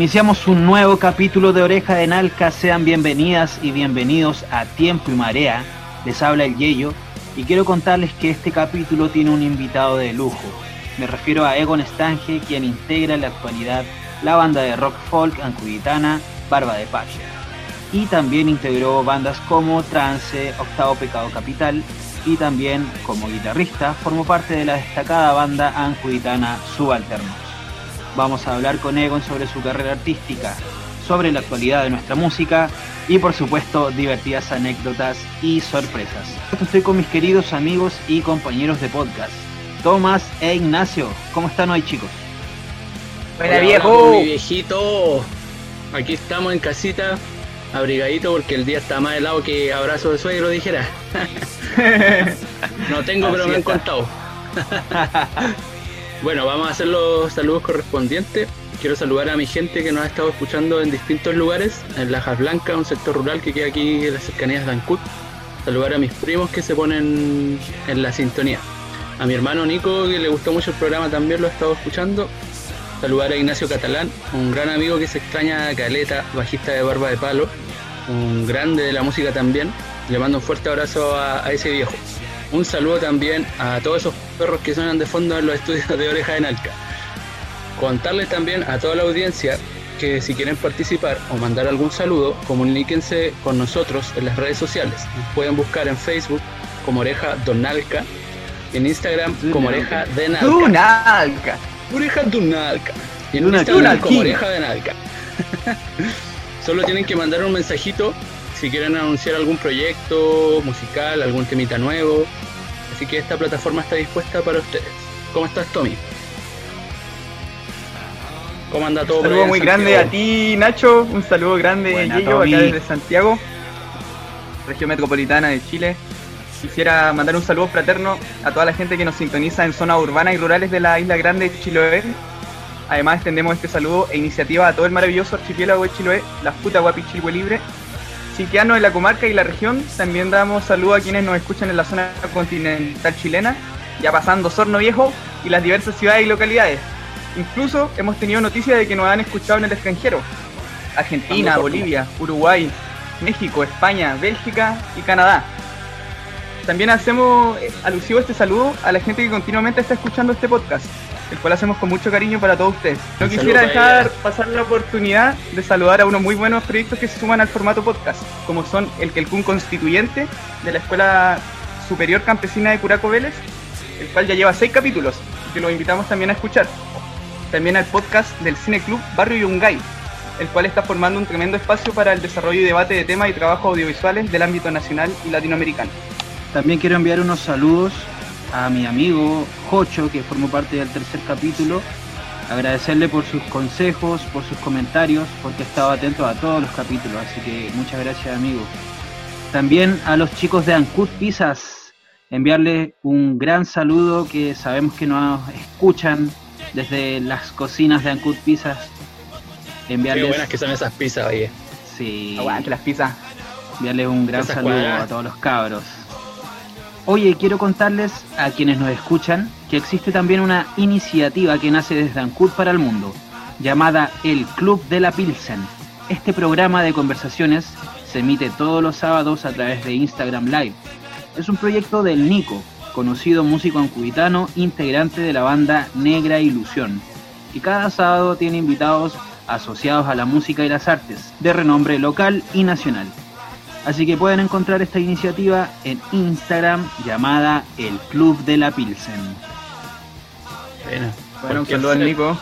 Iniciamos un nuevo capítulo de Oreja de Nalca. Sean bienvenidas y bienvenidos a Tiempo y Marea. Les habla el Yeyo y quiero contarles que este capítulo tiene un invitado de lujo. Me refiero a Egon Stange, quien integra en la actualidad la banda de rock folk ancuditana Barba de Pacha. Y también integró bandas como Trance, Octavo Pecado Capital y también como guitarrista formó parte de la destacada banda ancuditana Subalternos. Vamos a hablar con Egon sobre su carrera artística, sobre la actualidad de nuestra música y por supuesto divertidas anécdotas y sorpresas. Estoy con mis queridos amigos y compañeros de podcast, Tomás e Ignacio. ¿Cómo están hoy chicos? Buena viejo. mi viejito. Aquí estamos en casita, abrigadito porque el día está más helado que abrazo de suegro dijera. no tengo, pero me han contado. bueno, vamos a hacer los saludos correspondientes. Quiero saludar a mi gente que nos ha estado escuchando en distintos lugares, en Lajas Blancas, un sector rural que queda aquí en las cercanías de Ancud. Saludar a mis primos que se ponen en la sintonía. A mi hermano Nico, que le gustó mucho el programa, también lo ha estado escuchando. Saludar a Ignacio Catalán, un gran amigo que se extraña a Caleta, bajista de Barba de Palo, un grande de la música también. Le mando un fuerte abrazo a, a ese viejo. Un saludo también a todos esos perros que suenan de fondo en los estudios de Oreja de Nalca. Contarles también a toda la audiencia que si quieren participar o mandar algún saludo, comuníquense con nosotros en las redes sociales. pueden buscar en Facebook como Oreja Donalca, en Instagram como Oreja de Nalca. Donalca. Oreja Donalca. Y en Instagram como Oreja de Nalca. Solo tienen que mandar un mensajito si quieren anunciar algún proyecto musical, algún temita nuevo. Así que esta plataforma está dispuesta para ustedes. ¿Cómo estás, Tommy? ¿Cómo anda todo? Un saludo muy grande a ti, Nacho. Un saludo grande, a Yello, acá desde Santiago, región metropolitana de Chile. Quisiera mandar un saludo fraterno a toda la gente que nos sintoniza en zonas urbanas y rurales de la isla grande de Chiloé. Además, extendemos este saludo e iniciativa a todo el maravilloso archipiélago de Chiloé, la puta Guapi Chilhue Libre, Siquiano de la comarca y la región. También damos saludo a quienes nos escuchan en la zona continental chilena, ya pasando Sorno Viejo y las diversas ciudades y localidades. Incluso hemos tenido noticias de que nos han escuchado en el extranjero. Argentina, Bolivia, Uruguay, México, España, Bélgica y Canadá. También hacemos eh, alusivo este saludo a la gente que continuamente está escuchando este podcast, el cual hacemos con mucho cariño para todos ustedes. No quisiera dejar pasar la oportunidad de saludar a unos muy buenos proyectos que se suman al formato podcast, como son el Quelcún Constituyente de la Escuela Superior Campesina de Curaco Vélez, el cual ya lleva seis capítulos y que los invitamos también a escuchar también al podcast del Cine Club Barrio Yungay, el cual está formando un tremendo espacio para el desarrollo y debate de temas y trabajos audiovisuales del ámbito nacional y latinoamericano. También quiero enviar unos saludos a mi amigo Jocho, que formó parte del tercer capítulo. Agradecerle por sus consejos, por sus comentarios, porque ha estado atento a todos los capítulos, así que muchas gracias amigo. También a los chicos de Ancut Pizzas, enviarles un gran saludo que sabemos que nos escuchan desde las cocinas de Ancud Pizzas. Enviarles... Qué buenas que son esas pizzas, oye. Sí. Aguante las pizzas. Enviarles un gran saludo a todos los cabros. Oye, quiero contarles a quienes nos escuchan que existe también una iniciativa que nace desde Ancud para el mundo, llamada el Club de la Pilsen. Este programa de conversaciones se emite todos los sábados a través de Instagram Live. Es un proyecto del Nico, conocido músico ancubitano, integrante de la banda Negra Ilusión, y cada sábado tiene invitados asociados a la música y las artes, de renombre local y nacional. Así que pueden encontrar esta iniciativa en Instagram llamada El Club de la Pilsen. Bueno, bueno un saludo al Nico.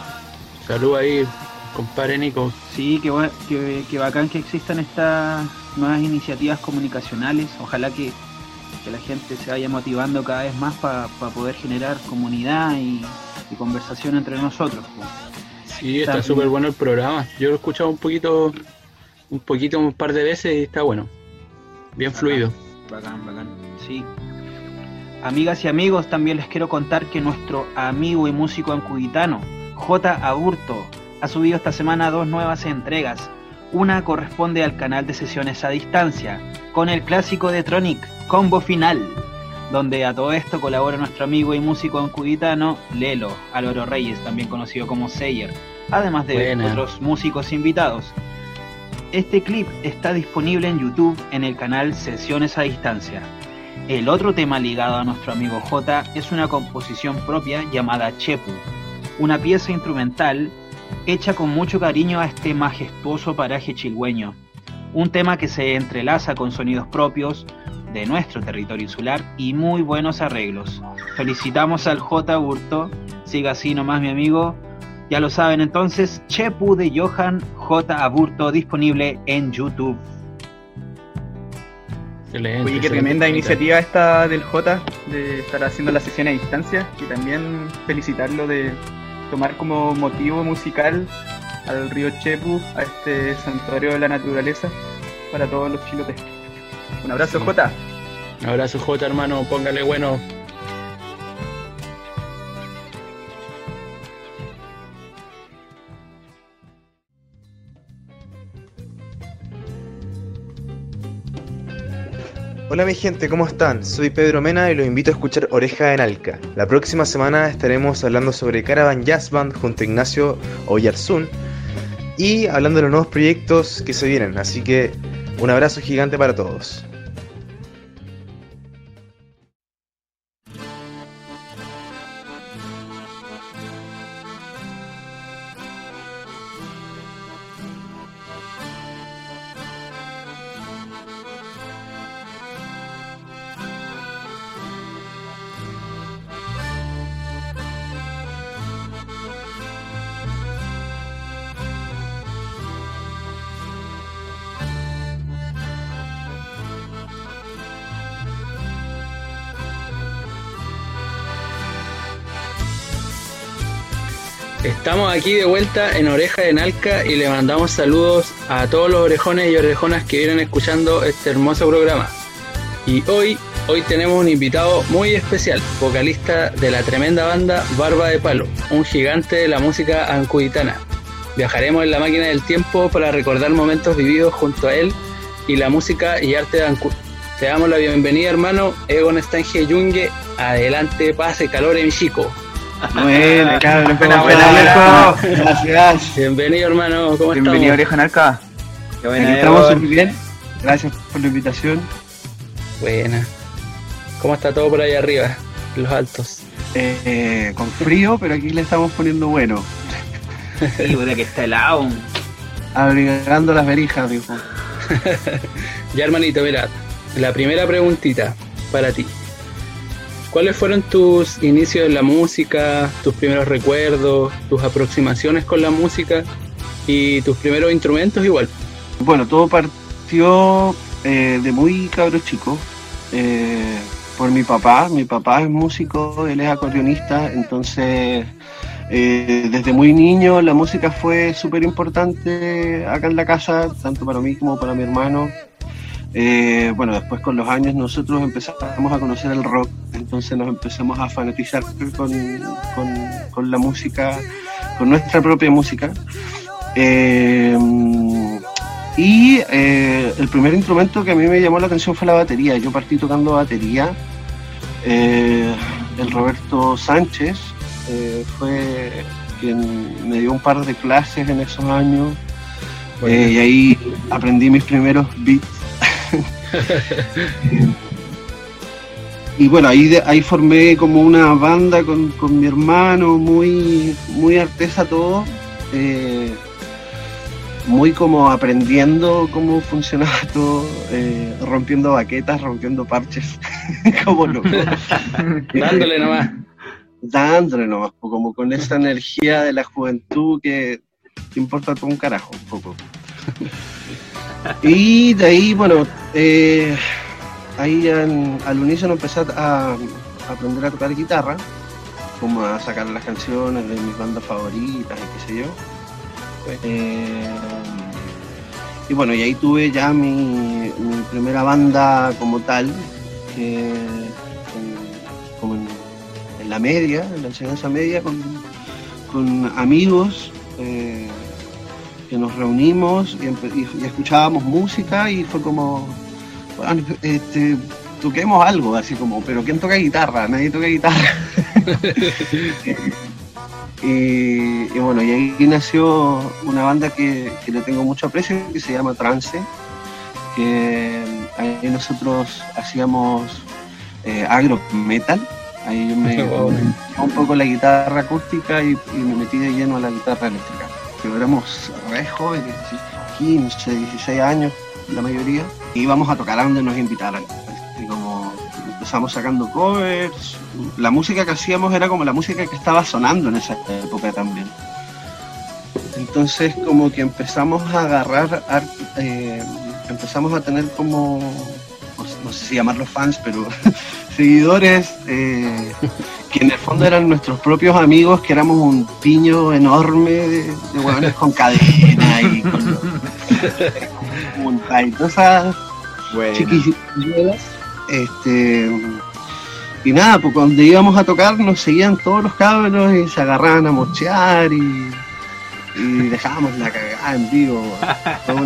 Salud ahí, compadre Nico. Sí, que, que bacán que existan estas nuevas iniciativas comunicacionales. Ojalá que que la gente se vaya motivando cada vez más para poder generar comunidad y, conversación entre nosotros. Sí, está súper bueno el programa. Yo lo he escuchado un poquito, un poquito, un par de veces y está bueno. Bien fluido. Bacán, bacán. Sí. Amigas y amigos, también les quiero contar que nuestro amigo y músico ancuditano, J. Aburto, ha subido esta semana dos nuevas entregas. Una corresponde al canal de sesiones a distancia, con el clásico de Tronic, combo final. donde a todo esto colabora nuestro amigo y músico encuditano Lelo, Álvaro Reyes, también conocido como Sayer, además de otros músicos invitados. Este clip está disponible en YouTube en el canal Sesiones a Distancia. El otro tema ligado a nuestro amigo J es una composición propia llamada Chepu, una pieza instrumental hecha con mucho cariño a este majestuoso paraje chilhueño. Un tema que se entrelaza con sonidos propios de nuestro territorio insular y muy buenos arreglos. Felicitamos al J. Burto, siga así nomás mi amigo. Ya lo saben entonces, Chepu de Johan J. Aburto disponible en YouTube. Oye, qué tremenda iniciativa esta del J de estar haciendo la sesión a distancia y también felicitarlo de tomar como motivo musical al río Chepu, a este santuario de la naturaleza para todos los chilotes. Un abrazo, J. Un abrazo, J, hermano. Póngale bueno. Hola mi gente, ¿cómo están? Soy Pedro Mena y los invito a escuchar Oreja en Alca. La próxima semana estaremos hablando sobre Caravan Jazz Band junto a Ignacio Oyarzún y hablando de los nuevos proyectos que se vienen. Así que un abrazo gigante para todos. Estamos aquí de vuelta en Oreja de Nalca y le mandamos saludos a todos los orejones y orejonas que vienen escuchando este hermoso programa. Y hoy, hoy tenemos un invitado muy especial, vocalista de la tremenda banda Barba de Palo, un gigante de la música ancuditana. Viajaremos en la máquina del tiempo para recordar momentos vividos junto a él y la música y arte de Ancud. Te damos la bienvenida, hermano Egon Stange Yungue. Adelante, pase, calor en chico. Bueno, cabrón, buena, buena, Gracias. Bienvenido, hermano. ¿Cómo Bienvenido, Oreja Narca. Qué buena. Estamos muy bien. Gracias por la invitación. Buena. ¿Cómo está todo por ahí arriba, los altos? Eh, con frío, pero aquí le estamos poniendo bueno. Sí, que está helado. Abrigando las verijas, dijo. ya, hermanito, mira, la primera preguntita para ti. ¿Cuáles fueron tus inicios en la música, tus primeros recuerdos, tus aproximaciones con la música y tus primeros instrumentos igual? Bueno, todo partió eh, de muy cabro chico. Eh, por mi papá, mi papá es músico, él es acordeonista, entonces eh, desde muy niño la música fue súper importante acá en la casa, tanto para mí como para mi hermano. Eh, bueno, después con los años nosotros empezamos a conocer el rock, entonces nos empezamos a fanatizar con, la música, con nuestra propia música. Eh, y eh, el primer instrumento que a mí me llamó la atención fue la batería. Yo partí tocando batería. el Roberto Sánchez fue quien me dio un par de clases en esos años. y ahí aprendí mis primeros beats y bueno, ahí, ahí formé como una banda con, mi hermano, muy, muy artesa todo, eh, muy como aprendiendo cómo funcionaba todo, eh, rompiendo baquetas, rompiendo parches, como loco. Dándole nomás. Dándole nomás, como con esa energía de la juventud que te importa todo un carajo, un poco. Y de ahí, bueno, eh, ahí al unísono empecé a, aprender a tocar guitarra, como a sacar las canciones de mis bandas favoritas y qué sé yo. Eh, y bueno, y ahí tuve ya mi, primera banda como tal, como en, la media, en la enseñanza media, con, amigos. Eh, que nos reunimos y, escuchábamos música y fue como, este, toquemos algo, así como, pero ¿quién toca guitarra? Nadie toca guitarra. y, bueno, y ahí nació una banda que, le tengo mucho aprecio, que se llama Trance, que ahí nosotros hacíamos eh, agro metal. Ahí yo me un poco la guitarra acústica y, me metí de lleno a la guitarra eléctrica. Pero éramos re jóvenes, 15, 16 años la mayoría, y íbamos a tocar a donde nos invitaran. Y como empezamos sacando covers, la música que hacíamos era como la música que estaba sonando en esa época también. Entonces como que empezamos a agarrar, eh, empezamos a tener como, no sé si llamarlos fans, pero seguidores eh, que en el fondo eran nuestros propios amigos, que éramos un piño enorme de, de con cadena y con, y todas esas Este, y nada, pues cuando íbamos a tocar nos seguían todos los cabros y se agarraban a mochear y, y dejábamos la cagada en vivo. Todo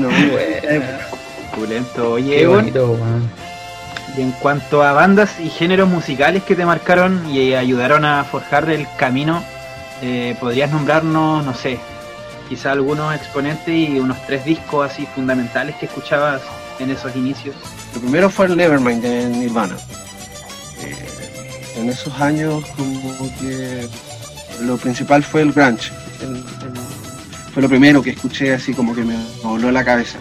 Oye, bonito, y en cuanto a bandas y géneros musicales que te marcaron y ayudaron a forjar el camino, eh, ¿podrías nombrarnos, no sé, quizá algunos exponentes y unos tres discos así fundamentales que escuchabas en esos inicios? Lo primero fue el Nevermind de Nirvana. Eh, en esos años como que lo principal fue el grunge. fue lo primero que escuché así como que me voló la cabeza.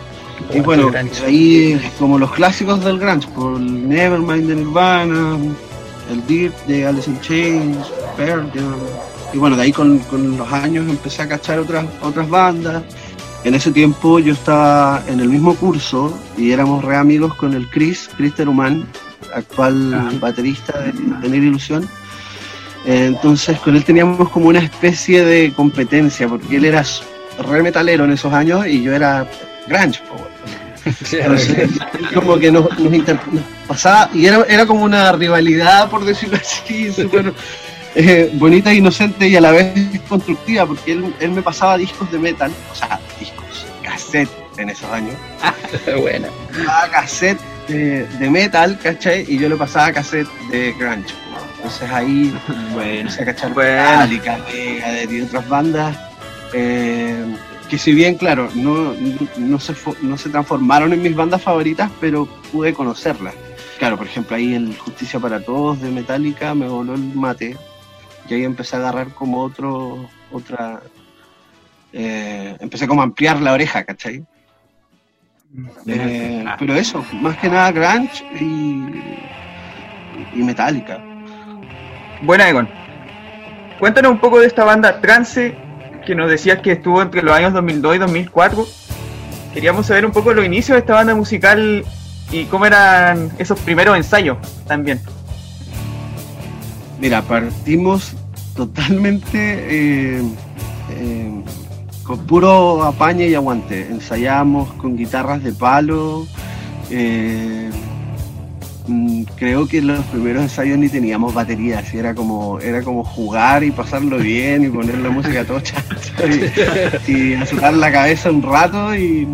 Y bueno, ahí como los clásicos del grunge, por Nevermind de Nirvana, el Dirt de Alice in Chains, Pearl Y bueno, de ahí con, los años empecé a cachar otras, otras bandas. En ese tiempo yo estaba en el mismo curso y éramos re amigos con el Chris, Chris Teruman, actual baterista de Tener Ilusión. Entonces con él teníamos como una especie de competencia, porque él era re metalero en esos años y yo era grunge, como que nos, pasaba, y era, era como una rivalidad, por decirlo así, súper eh, bonita, inocente y a la vez constructiva, porque él, él me pasaba discos de metal, o sea, discos, cassette en esos años. bueno. Pasaba cassette de, de, metal, ¿cachai? Y yo le pasaba cassette de grunge. Entonces ahí bueno, se cachar bueno. de otras bandas. Eh, que si bien, claro, no, no, se, no se transformaron en mis bandas favoritas, pero pude conocerlas. Claro, por ejemplo, ahí en Justicia para Todos de Metallica me voló el mate y ahí empecé a agarrar como otro, otra... Eh, empecé como a ampliar la oreja, ¿cachai? Eh, pero eso, más que nada grunge y, y Metallica. Bueno, Egon, cuéntanos un poco de esta banda Trance que nos decías que estuvo entre los años 2002 y 2004. Queríamos saber un poco los inicios de esta banda musical y cómo eran esos primeros ensayos también. Mira, partimos totalmente eh, eh, con puro apañe y aguante. Ensayamos con guitarras de palo. Eh, creo que en los primeros ensayos ni teníamos baterías, era como, era como jugar y pasarlo bien y poner la música tocha y, y azotar la cabeza un rato y,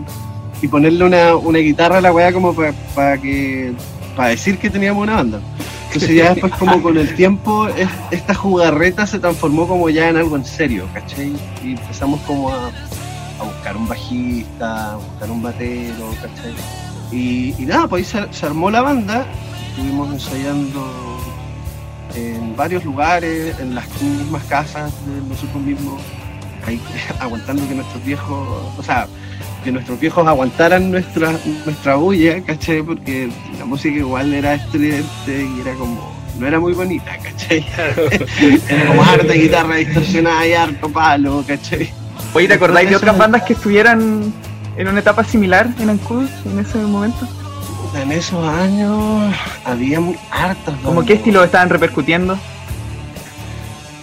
ponerle una, guitarra a la weá como para que para decir que teníamos una banda. Entonces ya después como con el tiempo esta jugarreta se transformó como ya en algo en serio, ¿cachai? Y empezamos como a, buscar un bajista, a buscar un batero, ¿cachai? Y, nada, pues ahí se, armó la banda, estuvimos ensayando en varios lugares, en las mismas casas de nosotros mismos, ahí aguantando que nuestros viejos, o sea, que nuestros viejos aguantaran nuestra, nuestra bulla, ¿cachai? Porque la música igual era estridente y era como, no era muy bonita, ¿cachai? era como harta guitarra distorsionada y harto palo, ¿cachai? Oye, ¿te acordáis de otras bandas que estuvieran en una etapa similar en Ancud en ese momento? En esos años había muy hartas. ¿Cómo qué estilo estaban repercutiendo?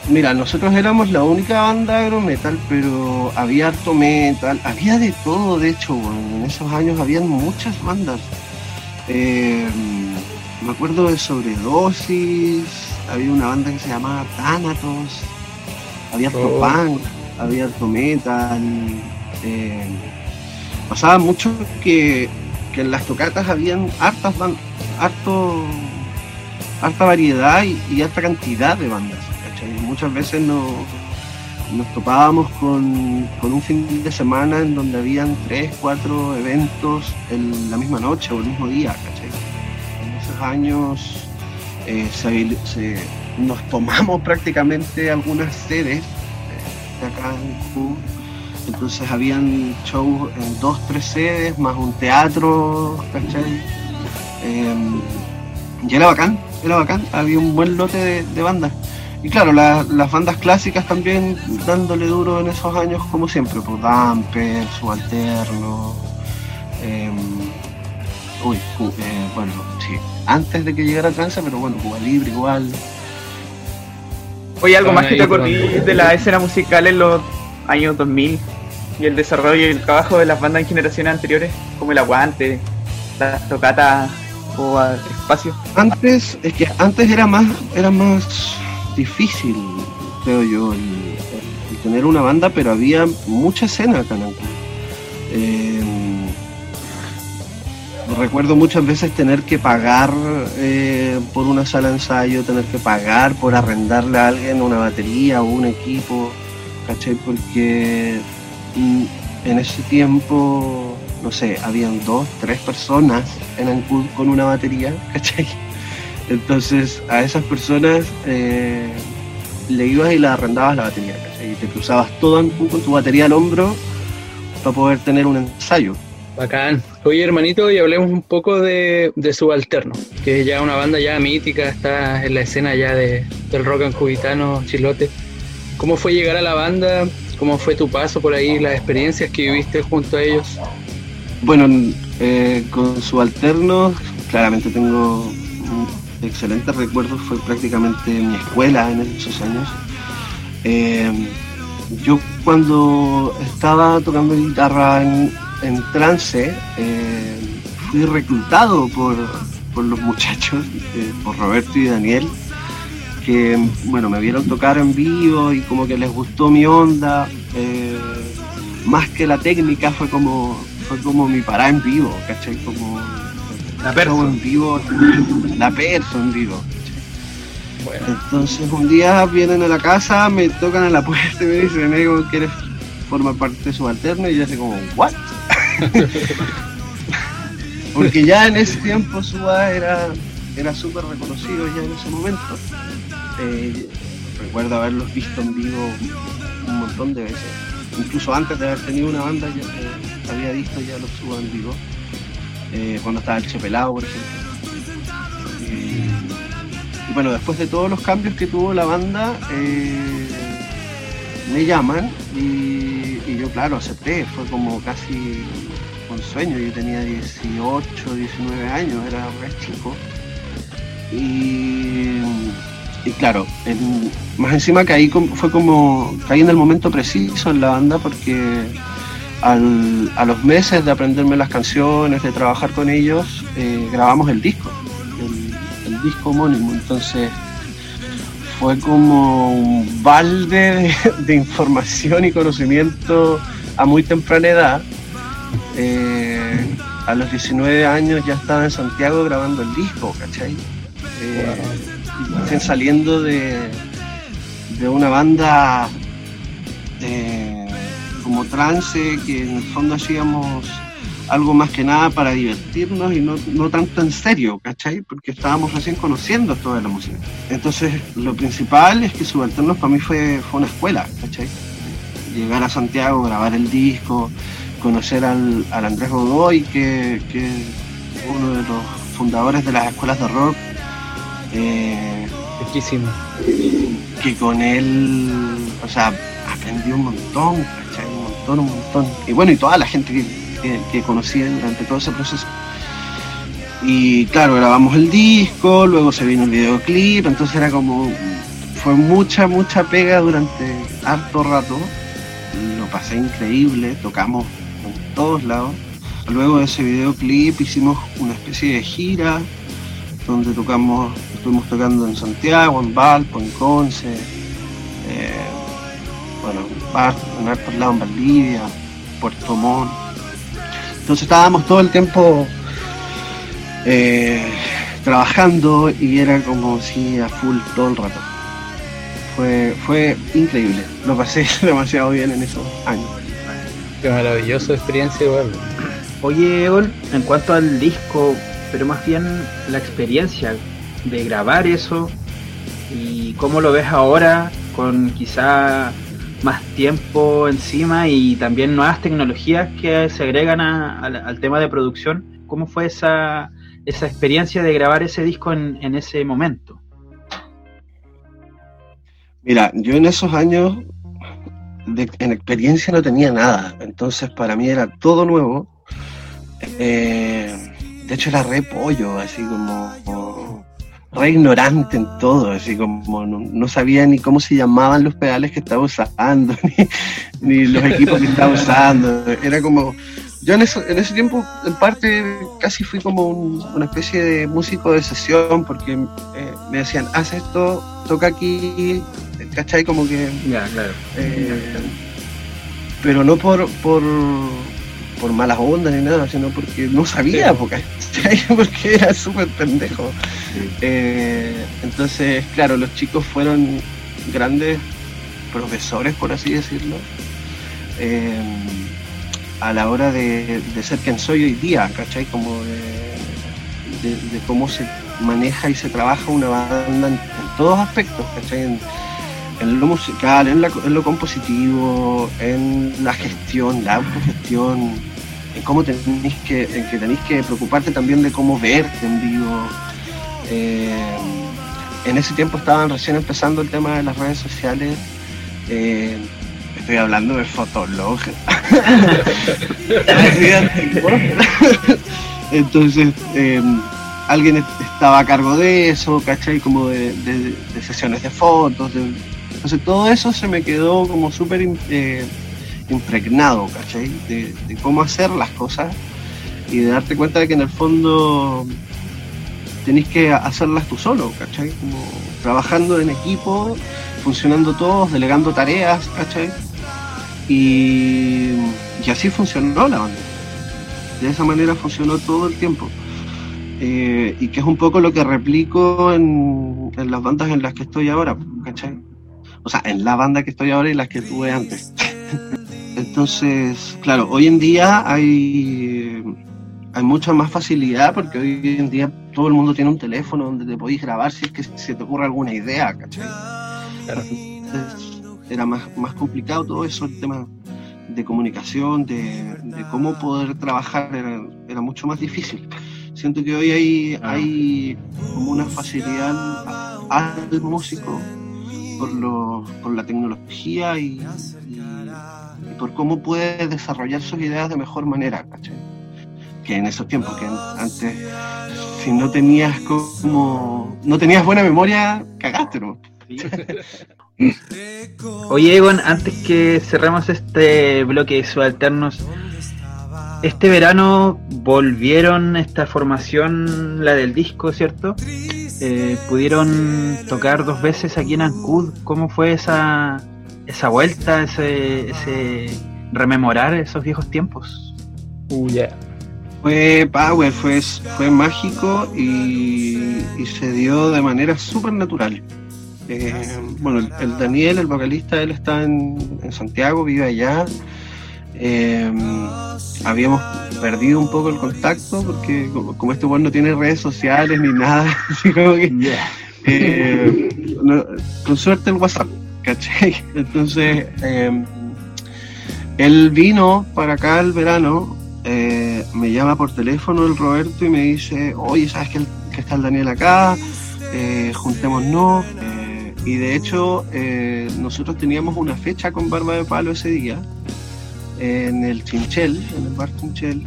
Mira, nosotros éramos la única banda agro metal, pero había harto metal, había de todo, de hecho, en esos años habían muchas bandas. Eh, me acuerdo de Sobredosis, había una banda que se llamaba Thanatos, había harto oh. punk, había harto metal. Eh, pasaba mucho que que en las tocatas habían hartas harto, harta variedad y, y harta cantidad de bandas. Muchas veces nos, topábamos con, un fin de semana en donde habían tres, cuatro eventos en la misma noche o el mismo día, En esos años eh, nos tomamos prácticamente algunas sedes eh, de acá en Cuba. Entonces habían shows en dos, tres sedes, más un teatro, ¿cachai? Em, y era bacán, era bacán, había un buen lote de bandas. Y claro, las bandas clásicas también dándole duro en esos años, como siempre, pues Damper, Subalterno. Em, uy, eh, bueno, sí, antes de que llegara Tranza, pero bueno, Cuba Libre igual. Oye, algo más que te acordé de la escena musical en los años 2000 y el desarrollo y el trabajo de las bandas en generaciones anteriores, como el Aguante, la tocata o Espacio. Antes, es que antes era más, era más difícil, creo yo, el, tener una banda, pero había mucha escena acá en eh, recuerdo muchas veces tener que pagar eh, por una sala de ensayo, tener que pagar por arrendarle a alguien una batería o un equipo, ¿cachai? Porque mm, en ese tiempo, no sé, habían dos, tres personas en Ancud con una batería, ¿cachai? Entonces a esas personas eh, le ibas y le arrendabas la batería, Y te cruzabas todo con tu batería al hombro para poder tener un ensayo. Bacán. Oye, hermanito, y hablemos un poco de, Subalterno, que es ya una banda ya mítica, está en la escena ya de, del rock en cubitano, chilote. ¿Cómo fue llegar a la banda? ¿Cómo fue tu paso por ahí, las experiencias que viviste junto a ellos? Bueno, eh, con Subalterno, claramente tengo excelentes recuerdos, fue prácticamente mi escuela en esos años. Eh, yo cuando estaba tocando guitarra en, trance, eh, fui reclutado por, los muchachos, eh, por Roberto y Daniel, que bueno, me vieron tocar en vivo y como que les gustó mi onda. más que la técnica fue como, fue como mi pará en vivo, ¿cachai? Como la perso en vivo, la perso en vivo. Entonces un día vienen a la casa, me tocan a la puerta y me dicen, nego, ¿quieres formar parte de subalterno? Y yo así como, ¿what? Porque ya en ese tiempo Suba era, era súper reconocido ya en ese momento. Eh, recuerdo haberlos visto en vivo un montón de veces. Incluso antes de haber tenido una banda, ya eh, había visto ya los Suba en vivo. Eh, cuando estaba el Chepelado, por ejemplo. Eh, y bueno, después de todos los cambios que tuvo la banda, me llaman y, yo, claro, acepté. Fue como casi un sueño. Yo tenía 18, 19 años, era re chico. Y, claro, más encima caí, fue como caí en el momento preciso en la banda porque a los meses de aprenderme las canciones, de trabajar con ellos, eh, grabamos el disco, el, disco homónimo. Entonces fue como un balde de, información y conocimiento a muy temprana edad. Eh, a los 19 años ya estaba en Santiago grabando el disco, ¿cachai? Eh, saliendo de, de una banda como trance, que en el fondo hacíamos algo más que nada para divertirnos y no, no tanto en serio, ¿cachai? Porque estábamos recién conociendo toda la música. Entonces, lo principal es que Subalternos para mí fue, fue una escuela, ¿cachai? Llegar a Santiago, grabar el disco, conocer al, Andrés Godoy, que, que es uno de los fundadores de las escuelas de rock. Eh, que con él, o sea, aprendí un montón, un montón. Y bueno, y toda la gente que, que, conocí durante todo ese proceso. Y claro, grabamos el disco, luego se vino el videoclip, entonces era como, fue mucha, mucha pega durante harto rato. Lo pasé increíble, tocamos en todos lados. Luego de ese videoclip hicimos una especie de gira donde tocamos, estuvimos tocando en Santiago, en Valpo, en Conce, eh, bueno, en hartos lados, en Valdivia, Puerto Montt. Entonces estábamos todo el tiempo eh, trabajando y era como si a full todo el rato. Fue, fue increíble, lo pasé demasiado bien en esos años. Qué maravillosa experiencia igual. Oye, Egon, en cuanto al disco, pero más bien la experiencia de grabar eso y cómo lo ves ahora con quizá más tiempo encima y también nuevas tecnologías que se agregan al tema de producción. ¿Cómo fue esa, esa experiencia de grabar ese disco en, en ese momento? Mira, yo en esos años en experiencia no tenía nada, entonces para mí era todo nuevo. Eh, de hecho era re pollo, así como, re ignorante en todo, así como no, sabía ni cómo se llamaban los pedales que estaba usando, ni, ni los equipos que estaba usando. Era como, yo en, en ese tiempo, en parte, casi fui como una especie de músico de sesión, porque eh, me decían, haz esto, toca aquí, ¿cachai? Como que... Ya, claro. Eh, pero no por, por, por malas ondas ni nada, sino porque no sabía, porque, porque era súper pendejo. Eh, entonces, claro, los chicos fueron grandes profesores, por así decirlo, eh, a la hora de, ser quien soy hoy día, ¿cachai? Como de, de, cómo se maneja y se trabaja una banda en, todos aspectos, ¿cachai? en lo musical, en, lo compositivo, en la gestión, la autogestión, en cómo tenéis que, en que tenéis que preocuparte también de cómo verte en vivo. Eh, en ese tiempo estaban recién empezando el tema de las redes sociales. Eh, estoy hablando de Fotolog. Entonces, eh, alguien estaba a cargo de eso, ¿cachai? Como de, de sesiones de fotos, de, entonces todo eso se me quedó como súper eh, impregnado, ¿cachai? De, cómo hacer las cosas y de darte cuenta de que en el fondo tenés que hacerlas tú solo, ¿cachai? Como trabajando en equipo, funcionando todos, delegando tareas, ¿cachai? Y, así funcionó la banda. De esa manera funcionó todo el tiempo. Eh, y que es un poco lo que replico en, en, las bandas en las que estoy ahora, ¿cachai? O sea, en la banda que estoy ahora y las que tuve antes. Entonces, claro, hoy en día hay, hay mucha más facilidad porque hoy en día todo el mundo tiene un teléfono donde te podéis grabar si es que se te ocurre alguna idea, ¿cachai? era más, más complicado todo eso, el tema de comunicación, de, cómo poder trabajar, era, era, mucho más difícil. Siento que hoy hay, hay como una facilidad al músico por, lo, por la tecnología y, por cómo puede desarrollar sus ideas de mejor manera, ¿cachai? Que en esos tiempos, que antes, si no tenías como, no tenías buena memoria, cagaste, ¿no? Oye, Egon, antes que cerremos este bloque de subalternos, este verano volvieron esta formación, la del disco, ¿cierto? Eh, pudieron tocar dos veces aquí en Ancud. ¿Cómo fue esa, esa vuelta, ese, rememorar esos viejos tiempos? Uh, Fue power, fue, fue mágico y, se dio de manera súper natural. Eh, bueno, el, Daniel, el vocalista, él está en, en Santiago, vive allá. Eh, habíamos perdido un poco el contacto porque como, este weón no tiene redes sociales ni nada, así como que, eh, con suerte el WhatsApp, ¿cachai? Entonces, eh, él vino para acá el verano, eh, me llama por teléfono el Roberto y me dice, oye, ¿sabes que, que está el Daniel acá? juntémonos. y de hecho, nosotros teníamos una fecha con Barba de Palo ese día en el Chinchel, en el bar Chinchel.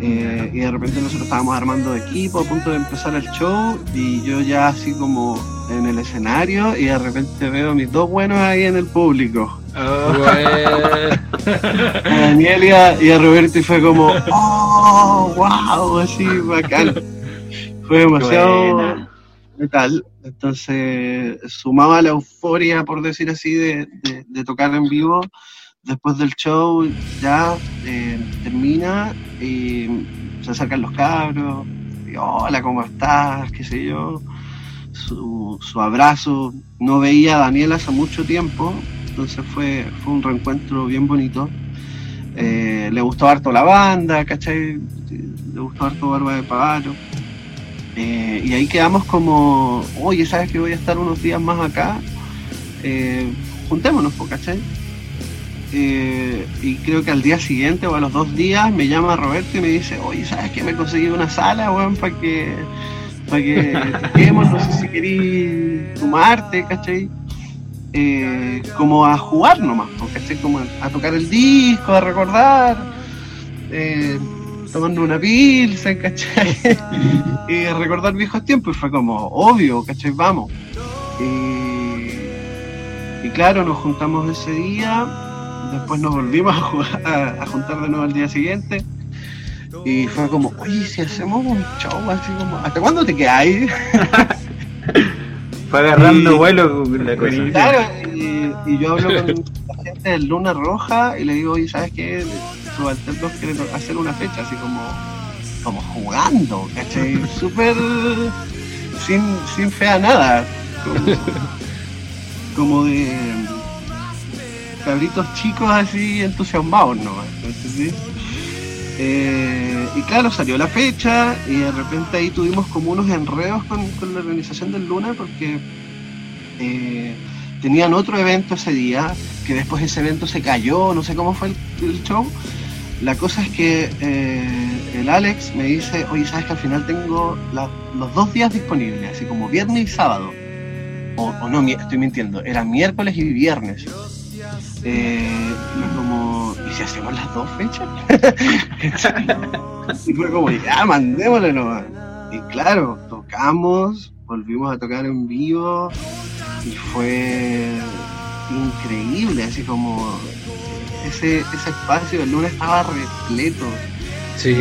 Eh, y de repente nosotros estábamos armando equipo a punto de empezar el show y yo ya así como en el escenario y de repente veo a mis dos buenos ahí en el público. Oh, a Daniel y a, Roberto y fue como, oh, wow, así bacán. Fue demasiado metal. Entonces sumaba la euforia, por decir así, de, de tocar en vivo después del show ya eh, termina y se acercan los cabros hola, ¿cómo estás? qué sé yo. Su, su abrazo. No veía a Daniel hace mucho tiempo, entonces fue, fue un reencuentro bien bonito. Eh, le gustó harto la banda, ¿cachai? Le gustó harto Barba de Pavaro. Eh, y ahí quedamos como, oye, ¿sabes que voy a estar unos días más acá? Juntémonos, ¿cachai? Y creo que al día siguiente o a los dos días me llama Roberto y me dice, oye, ¿sabes que me conseguí una sala, weón, para que, para que toquemos? No sé si querís tomarte, ¿cachai? Eh, como a jugar nomás, ¿cachai? Como a, tocar el disco, a recordar, eh, tomando una pilsa, ¿cachai? y a recordar viejos tiempos, y fue como, obvio, ¿cachai? Vamos. Y, claro, nos juntamos ese día, después nos volvimos a, a, juntar de nuevo al día siguiente. Y fue como, oye, si hacemos un show así como, ¿hasta cuándo te ahí? Fue agarrando vuelo la cosa. Claro, y, yo hablo con la gente de Luna Roja y le digo, oye, ¿sabes qué? Subalternos quiere hacer una fecha así como, como jugando, ¿cachai? Súper sin, sin fea nada. Como, de cabritos chicos así entusiasmados, ¿no? Eh, y claro, salió la fecha y de repente ahí tuvimos como unos enredos con, la organización del Luna porque eh, tenían otro evento ese día, que después ese evento se cayó, no sé cómo fue el, show. La cosa es que eh, el Alex me dice, oye, ¿sabes que al final tengo los dos días disponibles, así como viernes y sábado? O no, estoy mintiendo, era miércoles y viernes. Como ¿y si hacemos las dos fechas? y fue como, ya, mandémosle nomás. Y claro, tocamos, volvimos a tocar en vivo y fue increíble, así como ese, ese espacio el lunes estaba repleto. Sí.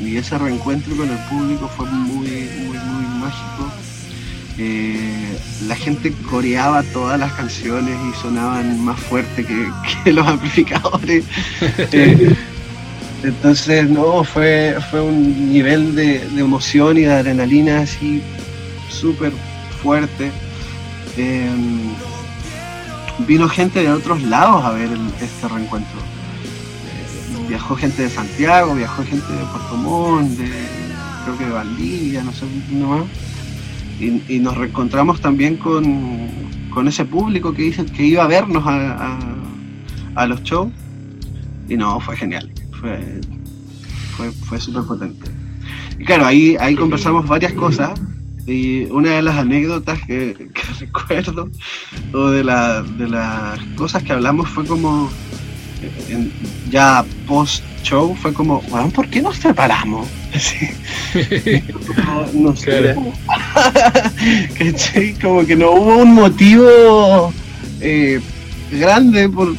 Y ese reencuentro con el público fue muy, muy, muy mágico. Eh, la gente coreaba todas las canciones y sonaban más fuerte que, los amplificadores. Eh, entonces, no, fue, fue un nivel de, emoción y de adrenalina así súper fuerte. Em, vino gente de otros lados a ver este reencuentro. Eh, viajó gente de Santiago, viajó gente de Puerto Montt, de, creo que de Valdivia, no sé, no más y, nos reencontramos también con, ese público que, dice, que iba a vernos a, los shows. Y no, fue genial. Fue, fue, fue súper potente. Y claro, ahí, ahí conversamos varias cosas. Y una de las anécdotas que, recuerdo, o de, de las cosas que hablamos, fue como ya post show fue como, bueno, ¿por qué nos separamos? no, sé. como que no hubo un motivo eh, grande por,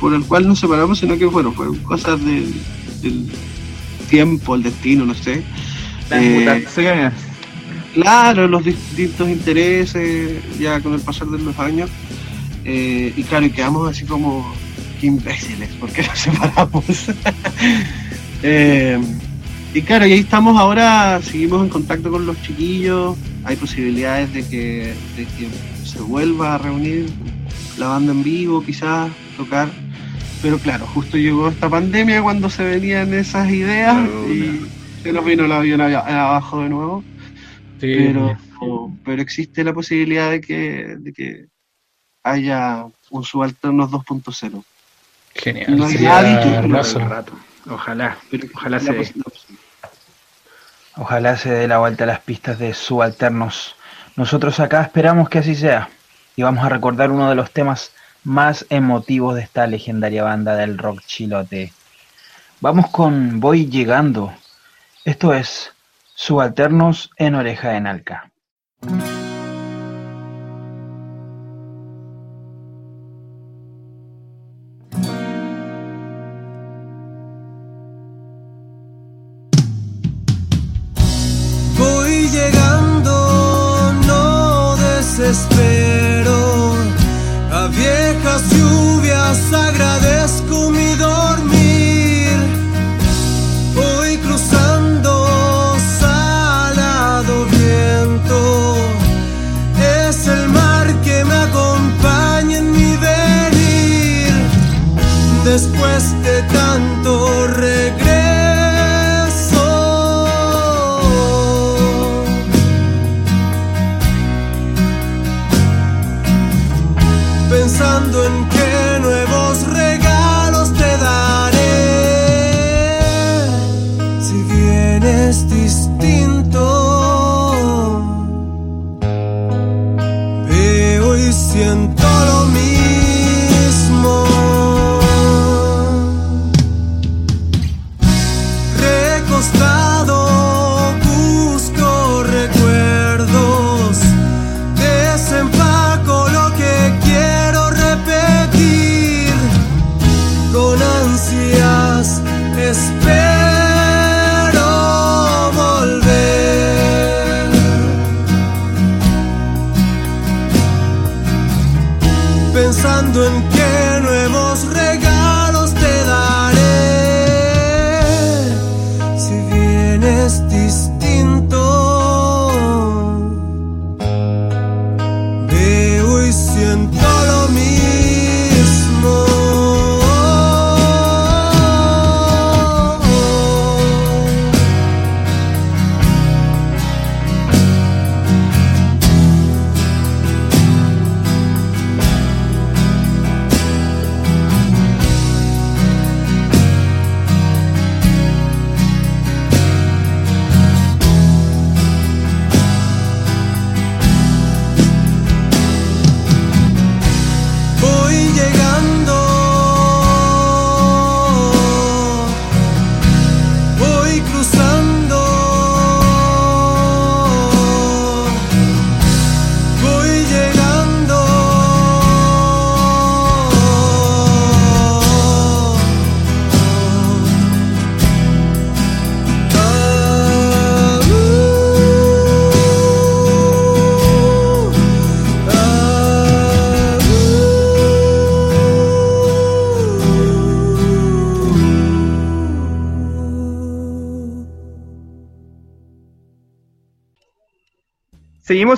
por, el cual nos separamos, sino que bueno, fueron cosas del, tiempo, el destino, no sé. Eh, claro, los distintos intereses, ya con el pasar de los años. Eh, y claro, y quedamos así como imbéciles, ¿por qué nos separamos? Eh, y claro, y ahí estamos ahora, seguimos en contacto con los chiquillos, hay posibilidades de que, se vuelva a reunir la banda en vivo, quizás tocar, pero claro, justo llegó esta pandemia cuando se venían esas ideas y se nos vino el avión abajo de nuevo. Pero, pero existe la posibilidad de que, de que haya un subalternos 2.0. Genial. No rato. Ojalá, ojalá se Ojalá se dé la vuelta a las pistas de subalternos. Nosotros acá esperamos que así sea. Y vamos a recordar uno de los temas más emotivos de esta legendaria banda del rock chilote. Vamos con Voy llegando. Esto es Subalternos en Oreja de Nalca.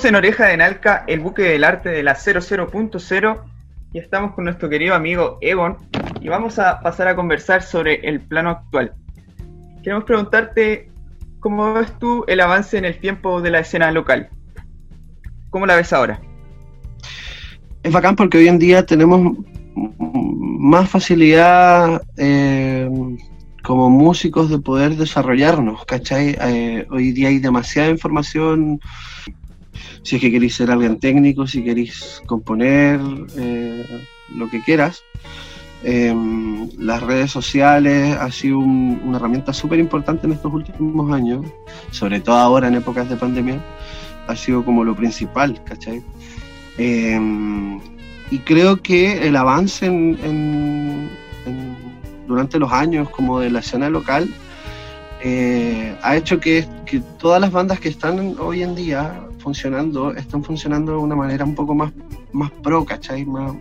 En Oreja de Nalca, el buque del arte de la 00.0 y estamos con nuestro querido amigo Egon y vamos a pasar a conversar sobre el plano actual. Queremos preguntarte cómo ves tú el avance en el tiempo de la escena local. ¿Cómo la ves ahora? Es bacán porque hoy en día tenemos más facilidad eh, como músicos de poder desarrollarnos, ¿cachai? Eh, hoy día hay demasiada información si es que queréis ser alguien técnico, si queréis componer, eh, lo que quieras. Em, las redes sociales ha sido una herramienta súper importante en estos últimos años, sobre todo ahora en épocas de pandemia, ha sido como lo principal, ¿cachai? Em, y creo que el avance durante los años como de la escena local eh, ha hecho que, que, todas las bandas que están hoy en día funcionando, están funcionando de una manera un poco más, más pro, ¿cachai? Más,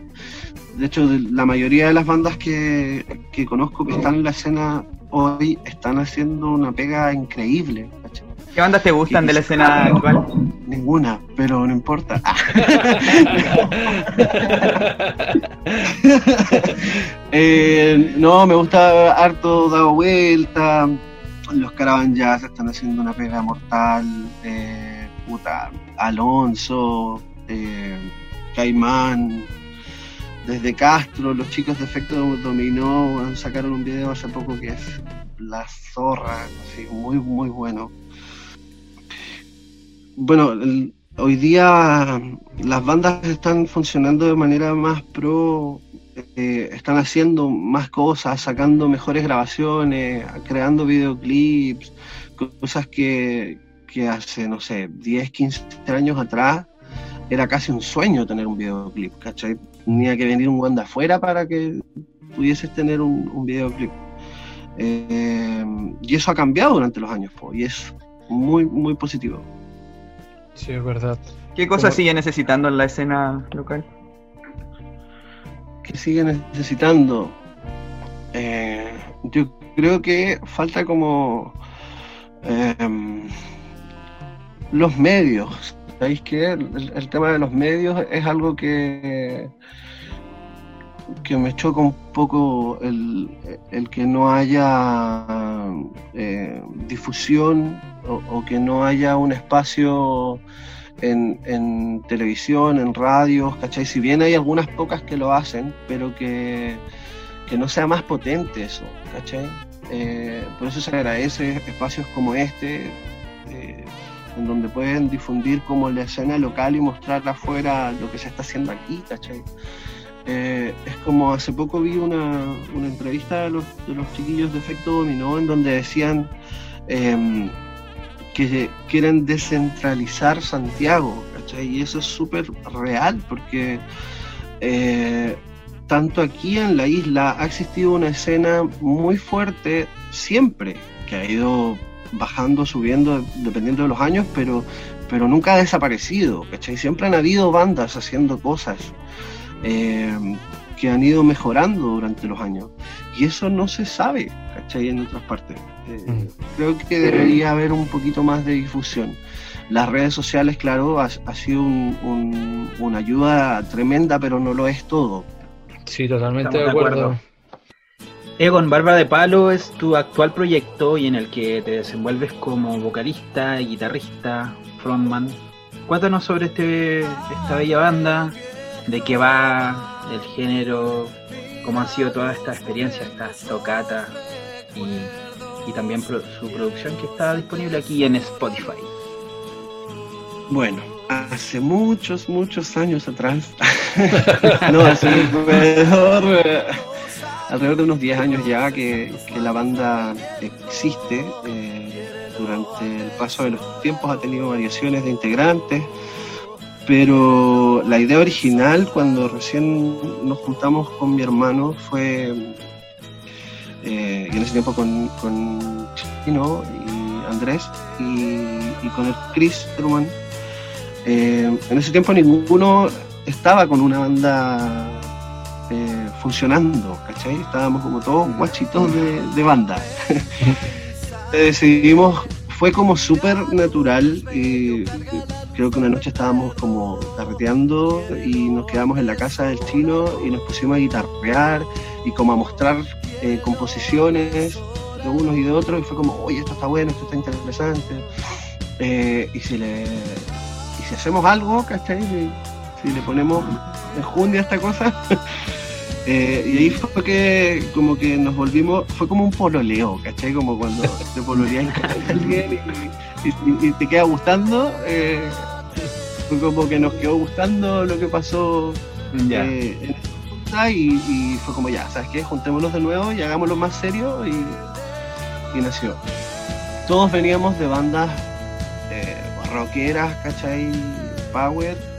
de hecho, la mayoría de las bandas que, que, conozco que están en la escena hoy están haciendo una pega increíble, ¿cachai? ¿Qué bandas te gustan de la escena actual? Ninguna, pero no importa. Eh, no, me gusta harto Dado Vuelta, los Caravan Jazz están haciendo una pega mortal. Eh, puta, Alonso, eh, Caimán, desde Castro, los chicos de Efecto Dominó sacaron un video hace poco que es La Zorra, así, muy, muy bueno. Bueno, hoy día las bandas están funcionando de manera más pro, eh, están haciendo más cosas, sacando mejores grabaciones, creando videoclips, cosas que, que hace, no sé, 10, 15 años atrás era casi un sueño tener un videoclip, ¿cachai? Tenía que venir un guanda afuera para que pudieses tener un, videoclip. Eh, y eso ha cambiado durante los años, y es muy, muy positivo. Sí, es verdad. ¿Qué cosas sigue necesitando en la escena local? ¿Qué sigue necesitando? Eh, yo creo que falta como... Eh, los medios. ¿Sabéis que el, tema de los medios es algo que, que me choca un poco el, que no haya eh, difusión o, que no haya un espacio en, televisión, en radios, ¿cachai? Si bien hay algunas pocas que lo hacen, pero que, no sea más potente eso, ¿cachai? Eh, por eso se agradece espacios como este, eh, en donde pueden difundir como la escena local y mostrar afuera lo que se está haciendo aquí, ¿cachai? Eh, es como hace poco vi una, entrevista de los, chiquillos de Efecto Dominó en donde decían em, que quieren descentralizar Santiago, ¿cachai? Y eso es súper real porque eh, tanto aquí en la isla ha existido una escena muy fuerte siempre, que ha ido bajando, subiendo, dependiendo de los años, pero, pero nunca ha desaparecido, ¿cachai? Siempre han habido bandas haciendo cosas. Eh, que han ido mejorando durante los años. Y eso no se sabe, ¿cachai? En otras partes. Eh. Creo que debería haber un poquito más de difusión. Las redes sociales, claro, ha, sido una ayuda tremenda, pero no lo es todo. Sí, totalmente de acuerdo. Egon, Barba de Palo es tu actual proyecto y en el que te desenvuelves como vocalista, guitarrista, frontman. Cuéntanos sobre este, esta bella banda, de qué va el género, cómo han sido todas estas experiencias, estas tocatas y, también su producción que está disponible aquí en Spotify. Bueno, hace muchos, muchos años atrás, no, hace alrededor, de unos 10 años ya que, la banda existe. Eh, durante el paso de los tiempos ha tenido variaciones de integrantes pero la idea original cuando recién nos juntamos con mi hermano fue, eh, en ese tiempo con, con Chino y Andrés y, con el Chris Truman, eh, en ese tiempo ninguno estaba con una banda funcionando, ¿cachai? Estábamos como todos guachitos de, de banda. Decidimos fue como súper natural. y creo que una noche estábamos como carreteando y nos quedamos en la casa del chino y nos pusimos a guitarrear y como a mostrar eh, composiciones de unos y de otros y fue como, oye, esto está bueno, esto está interesante. Eh, y, si le, y si hacemos algo, ¿cachai? Si, si le ponemos enjundia a esta cosa, Eh, y ahí fue que como que nos volvimos, fue como un pololeo, ¿cachai? Como cuando te pololeas con alguien y, te queda gustando, eh, fue como que nos quedó gustando lo que pasó eh, en y, y, fue como ya, ¿sabes qué? Juntémonos de nuevo y hagámoslo más serio y, nació. Todos veníamos de bandas rockeras, ¿cachai? Power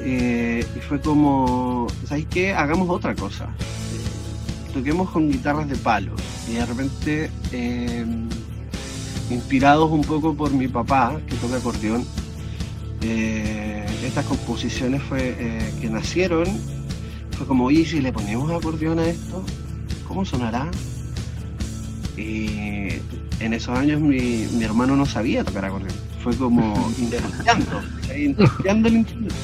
eh, y fue como, ¿sabéis qué? Hagamos otra cosa. toquemos con guitarras de palo. Y de repente, em, inspirados un poco por mi papá, que toca acordeón, eh, estas composiciones fue, eh, que nacieron, fue como, oye, si le ponemos acordeón a esto, ¿cómo sonará? Y en esos años mi, mi hermano no sabía tocar acordeón. Fue como intentando, intentando el instrumento.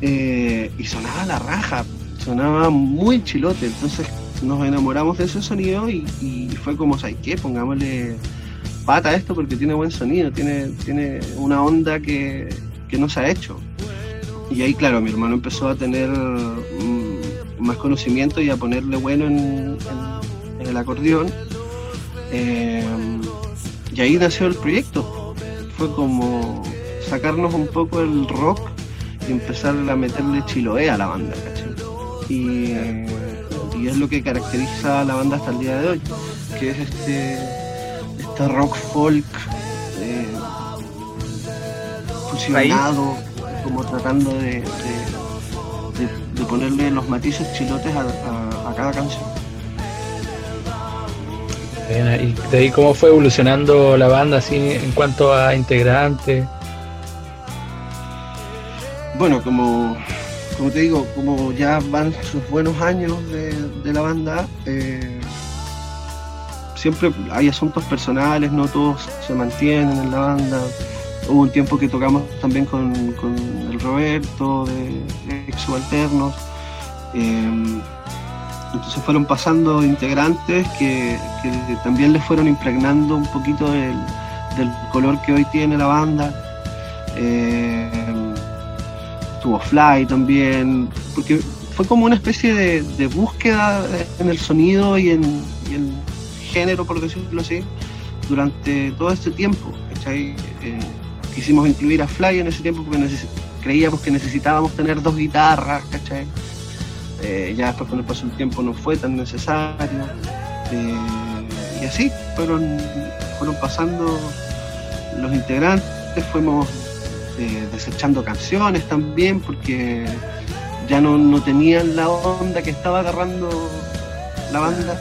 Eh, y sonaba la raja, sonaba muy chilote, entonces nos enamoramos de ese sonido y, fue como, ¿sabes qué? Pongámosle pata a esto porque tiene buen sonido, tiene, tiene una onda que, no se ha hecho. Y ahí, claro, mi hermano empezó a tener mm, más conocimiento y a ponerle bueno en, el acordeón. Eh, y ahí nació el proyecto. Fue como sacarnos un poco el rock y empezar a meterle chiloé a la banda, ¿cachai? Y, es lo que caracteriza a la banda hasta el día de hoy, que es este, este rock folk eh, fusionado, como tratando de, de, ponerle los matices chilotes a, cada canción. ¿Y de ahí cómo fue evolucionando la banda así en cuanto a integrantes? Bueno, como, como te digo, como ya van sus buenos años de, la banda, eh, siempre hay asuntos personales, no todos se mantienen en la banda. Hubo un tiempo que tocamos también con, el Roberto de Ex Subalternos. Eh, entonces fueron pasando integrantes que, también les fueron impregnando un poquito del, color que hoy tiene la banda. Eh, estuvo Fly también, porque fue como una especie de, búsqueda en el sonido y en, el género, por decirlo así, durante todo este tiempo. Eh, quisimos incluir a Fly en ese tiempo porque creíamos que necesitábamos tener dos guitarras, ¿cachai? Eh, ya después con el paso del tiempo no fue tan necesario. Eh, y así fueron, fueron pasando los integrantes, fuimos eh, desechando canciones también porque ya no, tenían la onda que estaba agarrando la banda.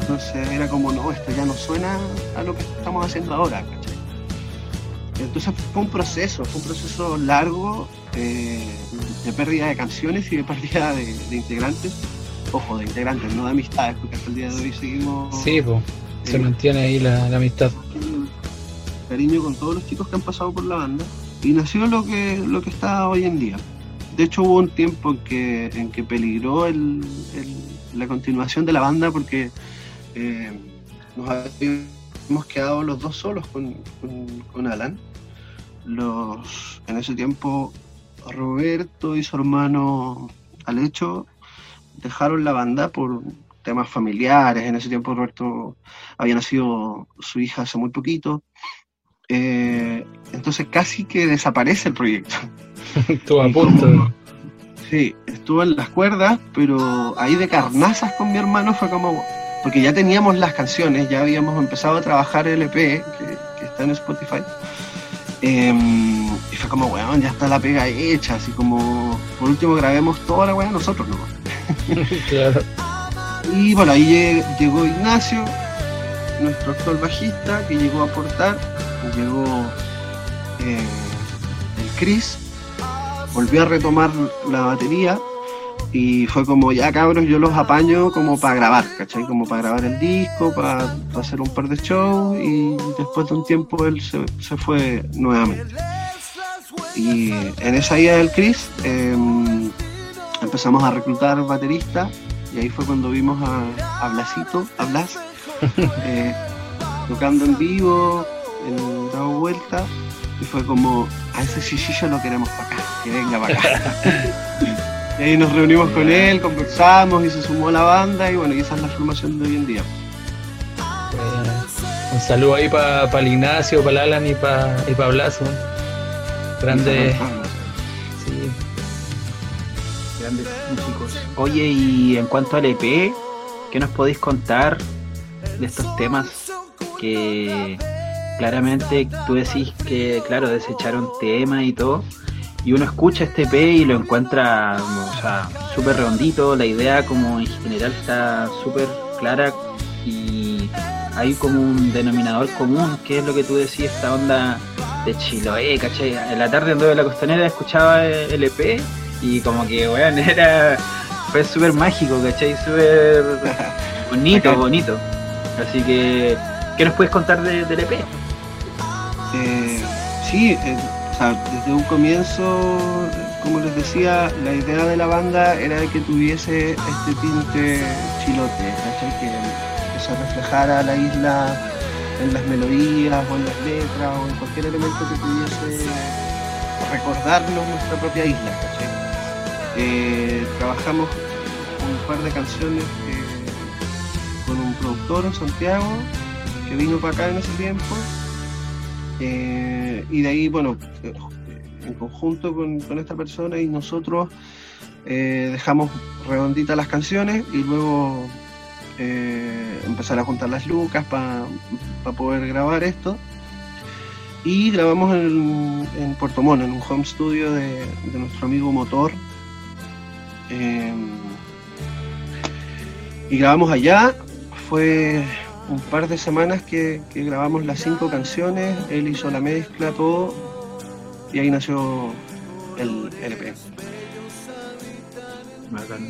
Entonces era como, no, esto ya no suena a lo que estamos haciendo ahora, entonces fue un proceso, fue un proceso largo eh, de pérdida de canciones y de pérdida de, integrantes. Ojo, de integrantes, no de amistades, porque hasta el día de hoy seguimos. Sí, pues, se mantiene ahí la, amistad. Cariño con todos los chicos que han pasado por la banda y nació lo que, lo que está hoy en día. De hecho, hubo un tiempo en que, en que peligró el, la continuación de la banda porque eh, nos habíamos quedado los dos solos con, con, Alan. Los, en ese tiempo, Roberto y su hermano Alecho dejaron la banda por temas familiares. En ese tiempo, Roberto había nacido su hija hace muy poquito. Eh, entonces casi que desaparece el proyecto. Estuvo a punto. Sí, estuvo en las cuerdas, pero ahí de carnazas con mi hermano fue como. Porque ya teníamos las canciones, ya habíamos empezado a trabajar el EP, que, está en Spotify. Em, y fue como, weón, ya está la pega hecha, así como, por último grabemos toda la weá nosotros, ¿no? claro. Y bueno, ahí llegó Ignacio, nuestro actual bajista, que llegó a aportar, llegó eh, el Chris, volvió a retomar la batería y fue como, ya cabros, yo los apaño como para grabar, ¿cachai? Como para grabar el disco, para, hacer un par de shows y después de un tiempo él se, fue nuevamente. Y en esa idea del Chris em, empezamos a reclutar bateristas y ahí fue cuando vimos a, a Blasito, a Blas, eh, tocando en vivo, en dado vuelta y fue como, a ese ya lo queremos para acá, que venga para acá. y ahí nos reunimos con él, conversamos y se sumó a la banda y bueno, y esa es la formación de hoy en día. un saludo ahí para pa Ignacio, para Alan y para y pa Blaso. Grandes. Sí. Grandes músicos. Oye, y en cuanto al EP, ¿qué nos podéis contar de estos temas que claramente tú decís que, claro, desecharon temas y todo, y uno escucha este P y lo encuentra, o sea, súper redondito, la idea como en general está súper clara y hay como un denominador común, que es lo que tú decís, esta onda de Chiloé, ¿cachai? En la tarde de la costanera escuchaba el EP y como que, weón, era, fue súper mágico, ¿cachai? Súper bonito, bonito. Así que, ¿qué nos puedes contar del EP? Eh, sí, eh, desde un comienzo, como les decía, la idea de la banda era que tuviese este tinte chilote, que, se reflejara la isla en las melodías o en las letras o en cualquier elemento que pudiese recordarnos nuestra propia isla. Eh, trabajamos un par de canciones con un productor en Santiago que vino para acá en ese tiempo eh, y de ahí, bueno, eh, en conjunto con, esta persona y nosotros eh, dejamos redonditas las canciones y luego empezar a juntar las lucas para poder grabar esto. Y grabamos en, en, Puerto Montt, en un home studio de, nuestro amigo Motor. y grabamos allá. Fue un par de semanas que, grabamos las cinco canciones, él hizo la mezcla, todo, y ahí nació el LP.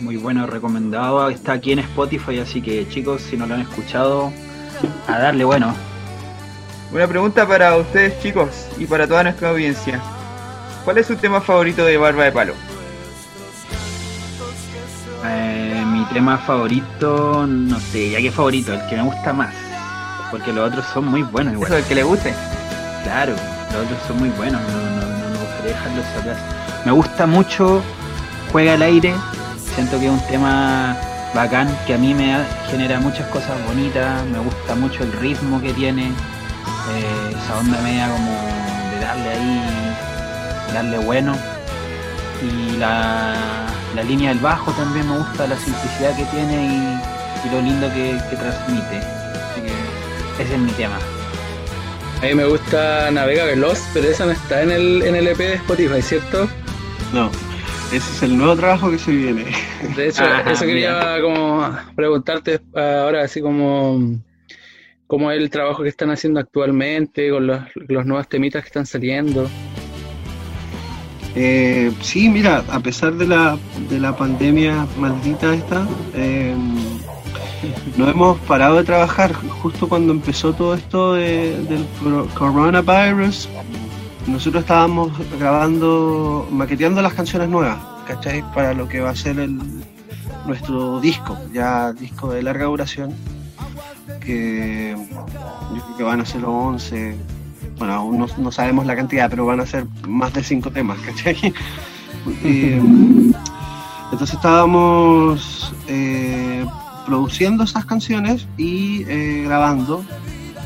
Muy bueno, recomendado. Está aquí en Spotify, así que chicos, si no lo han escuchado, a darle bueno. Una pregunta para ustedes chicos y para toda nuestra audiencia. ¿Cuál es su tema favorito de Barba de Palo? Tema favorito, no sé, ya que favorito, el que me gusta más. Porque los otros son muy buenos igual. Eso, el que le guste. Claro, los otros son muy buenos, no, no, no me gustaría dejarlos atrás. Me gusta mucho Juega al aire, siento que es un tema bacán, que a mí me genera muchas cosas bonitas, me gusta mucho el ritmo que tiene, eh, esa onda media como de darle ahí, darle bueno. Y la la línea del bajo también me gusta, la simplicidad que tiene y, lo lindo que, transmite. Así que ese es mi tema. A mí me gusta Navega Veloz, pero esa no está en el, en el EP de Spotify, ¿cierto? No, ese es el nuevo trabajo que se viene. De hecho, eso quería como preguntarte ahora, así como cómo es el trabajo que están haciendo actualmente, con los, los nuevos temitas que están saliendo. Eh, sí, mira, a pesar de la, de la pandemia maldita esta, eh, no hemos parado de trabajar. Justo cuando empezó todo esto del coronavirus, nosotros estábamos grabando, maqueteando las canciones nuevas, ¿cachai? Para lo que va a ser el, nuestro disco, ya disco de larga duración, que que van a ser los 11, bueno, aún no, sabemos la cantidad, pero van a ser más de 5 temas, ¿cachai? entonces estábamos eh, produciendo esas canciones y eh, grabando,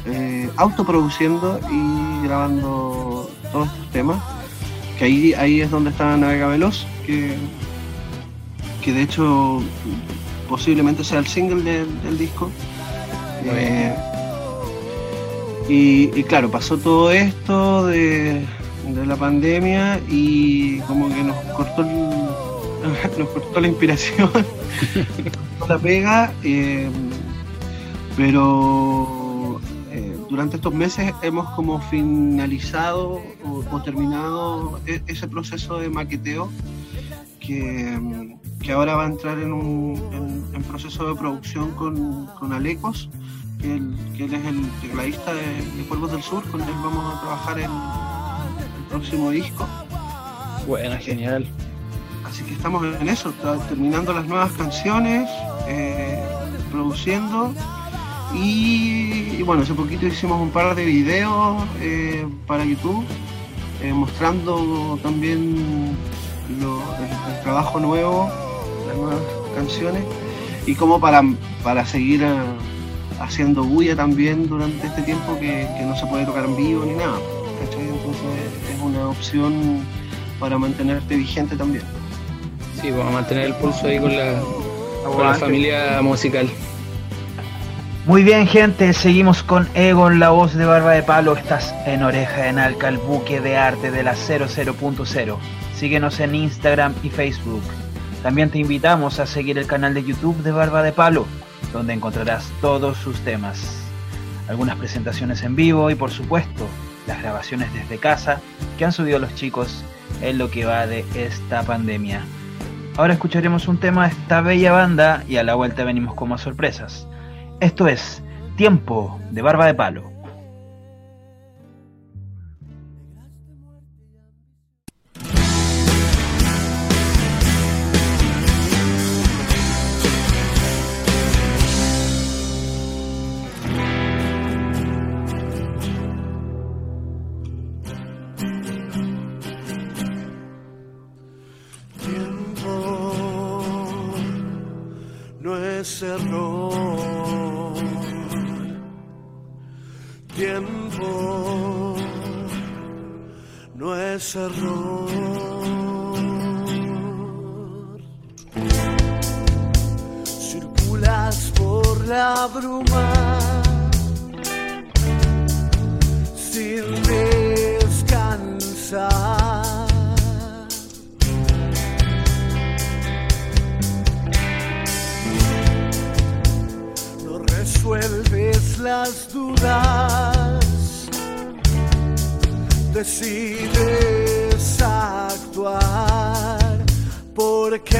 eh, autoproduciendo y grabando todos estos temas, que ahí, ahí es donde está Navega Veloz, que que de hecho posiblemente sea el single del disco. Y, claro, pasó todo esto de, la pandemia y como que nos cortó, nos cortó la inspiración, la pega, eh, pero eh, durante estos meses hemos como finalizado o terminado e, ese proceso de maqueteo que, que ahora va a entrar en un en, proceso de producción con, con Alecos, que él, que él, es el tecladista de, de, del Sur, con él vamos a trabajar en el próximo disco. Buena, genial. Así que estamos en eso, terminando las nuevas canciones, eh, produciendo. Y, bueno, hace poquito hicimos un par de videos eh, para YouTube, eh, mostrando también el, trabajo nuevo, las nuevas canciones, y como para, para seguir eh, haciendo bulla también durante este tiempo que, no se puede tocar en vivo ni nada. Entonces es una opción para mantenerte vigente también. Sí, vamos a mantener el pulso ahí con la, con la familia musical. Muy bien, gente, seguimos con Egon, la voz de Barba de Palo. Estás en Oreja de Nalca, el buque de arte de la 00.0. Síguenos en Instagram y Facebook. También te invitamos a seguir el canal de YouTube de Barba de Palo, donde encontrarás todos sus temas. Algunas presentaciones en vivo y por supuesto las grabaciones desde casa que han subido los chicos en lo que va de esta pandemia. Ahora escucharemos un tema de esta bella banda y a la vuelta venimos con más sorpresas. Esto es Tiempo de Barba de Palo. las dudas. Decides actuar porque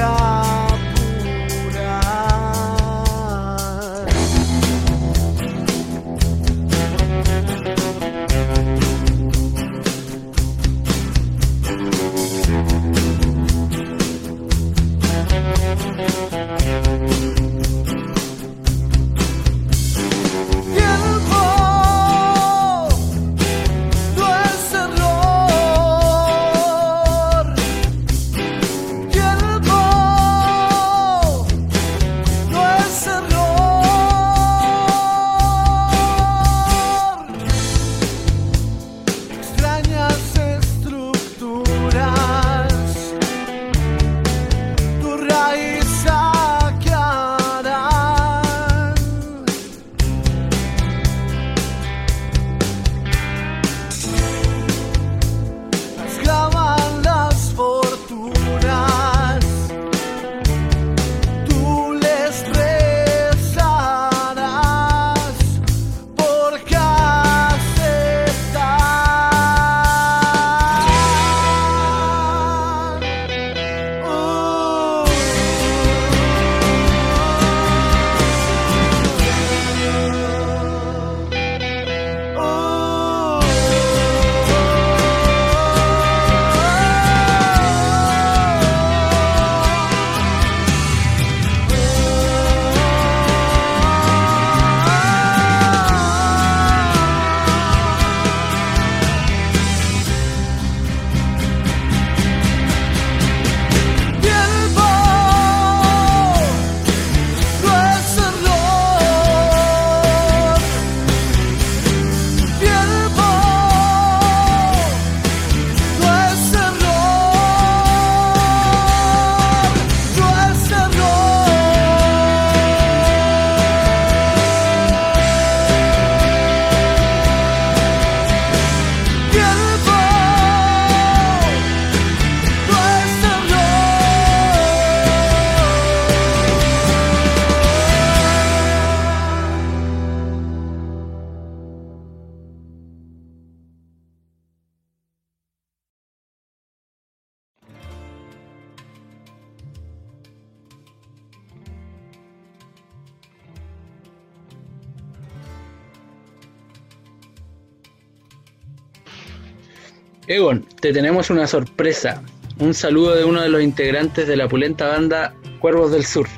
Egon, te tenemos una sorpresa. Un saludo de uno de los integrantes de la pulenta banda Cuervos del Sur,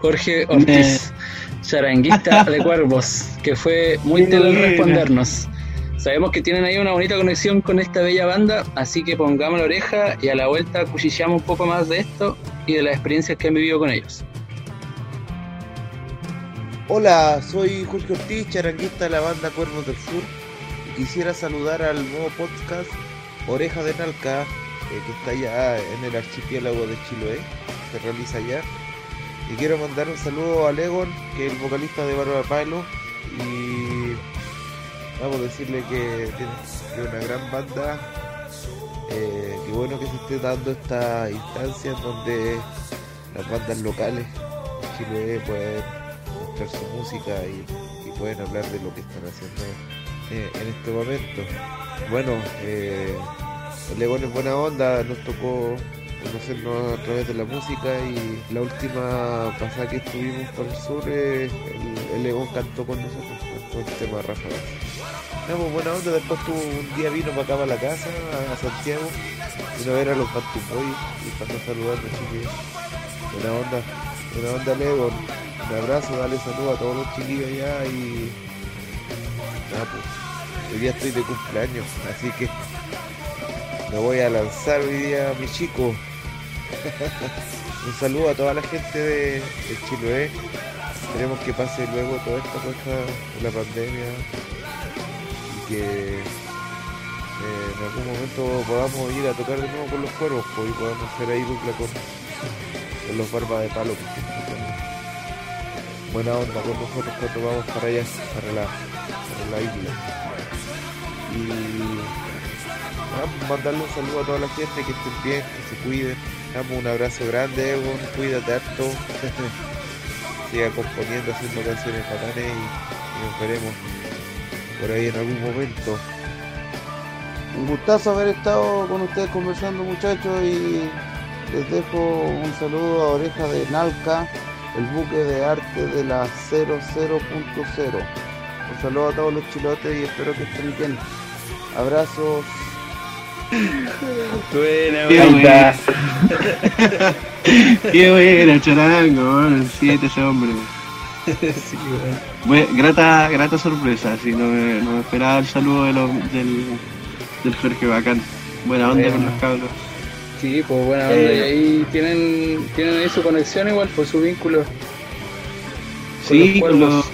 Jorge Ortiz, charanguista de Cuervos, que fue muy telo en respondernos. Sabemos que tienen ahí una bonita conexión con esta bella banda, así que pongamos la oreja y a la vuelta cuchillamos un poco más de esto y de las experiencias que han vivido con ellos. Hola, soy Jorge Ortiz, charanguista de la banda Cuervos del Sur. quisiera saludar al nuevo podcast Oreja de Nalca, eh, que está allá en el archipiélago de Chiloé, se realiza allá. Y quiero mandar un saludo a Legon, que es el vocalista de Barba Palo, y vamos a decirle que tiene una gran banda. Eh, qué bueno que se esté dando esta instancia en donde las bandas locales de Chiloé pueden su música y, pueden hablar de lo que están haciendo eh, en este momento. Bueno, eh, León es buena onda, nos tocó conocernos a través de la música y la última pasada que estuvimos por el sur, eh, el, León cantó con nosotros, cantó el tema Rafa. No, pues buena onda, después tuvo un día vino para acá a la casa, a, Santiago, vino a ver a los Bantupoy y para saludarnos, así buena onda, buena onda León un abrazo, dale salud a todos los chiquillos allá y. Nada, pues. Hoy día estoy de cumpleaños, así que me voy a lanzar hoy día a mi chico. Un saludo a toda la gente de, de Chiloé. Esperemos que pase luego toda esta cosa de la pandemia y que eh, en algún momento podamos ir a tocar de nuevo con los cuervos pues, y podamos hacer ahí dupla con, los barbas de palo buena onda con nosotros cuando vamos para allá, para la, la isla. Y vamos mandarle un saludo a toda la gente, que estén bien, que se cuiden. Damos un abrazo grande, Egon, cuídate harto. Siga componiendo, haciendo canciones bacanes y, y nos veremos por ahí en algún momento. Un gustazo haber estado con ustedes conversando muchachos y les dejo un saludo a Oreja de Nalca el buque de arte de la 00.0. Un saludo a todos los chilotes y espero que estén bien. Abrazos. Buena, buena. Qué buena, charango, el 7 ese hombre. sí, grata, grata sorpresa, si no me, no me esperaba el saludo de del, del Jorge Bacán. Buena onda con los cabros. Sí, pues buena onda. y ahí tienen, tienen ahí su conexión igual, por su vínculo. sí, con los,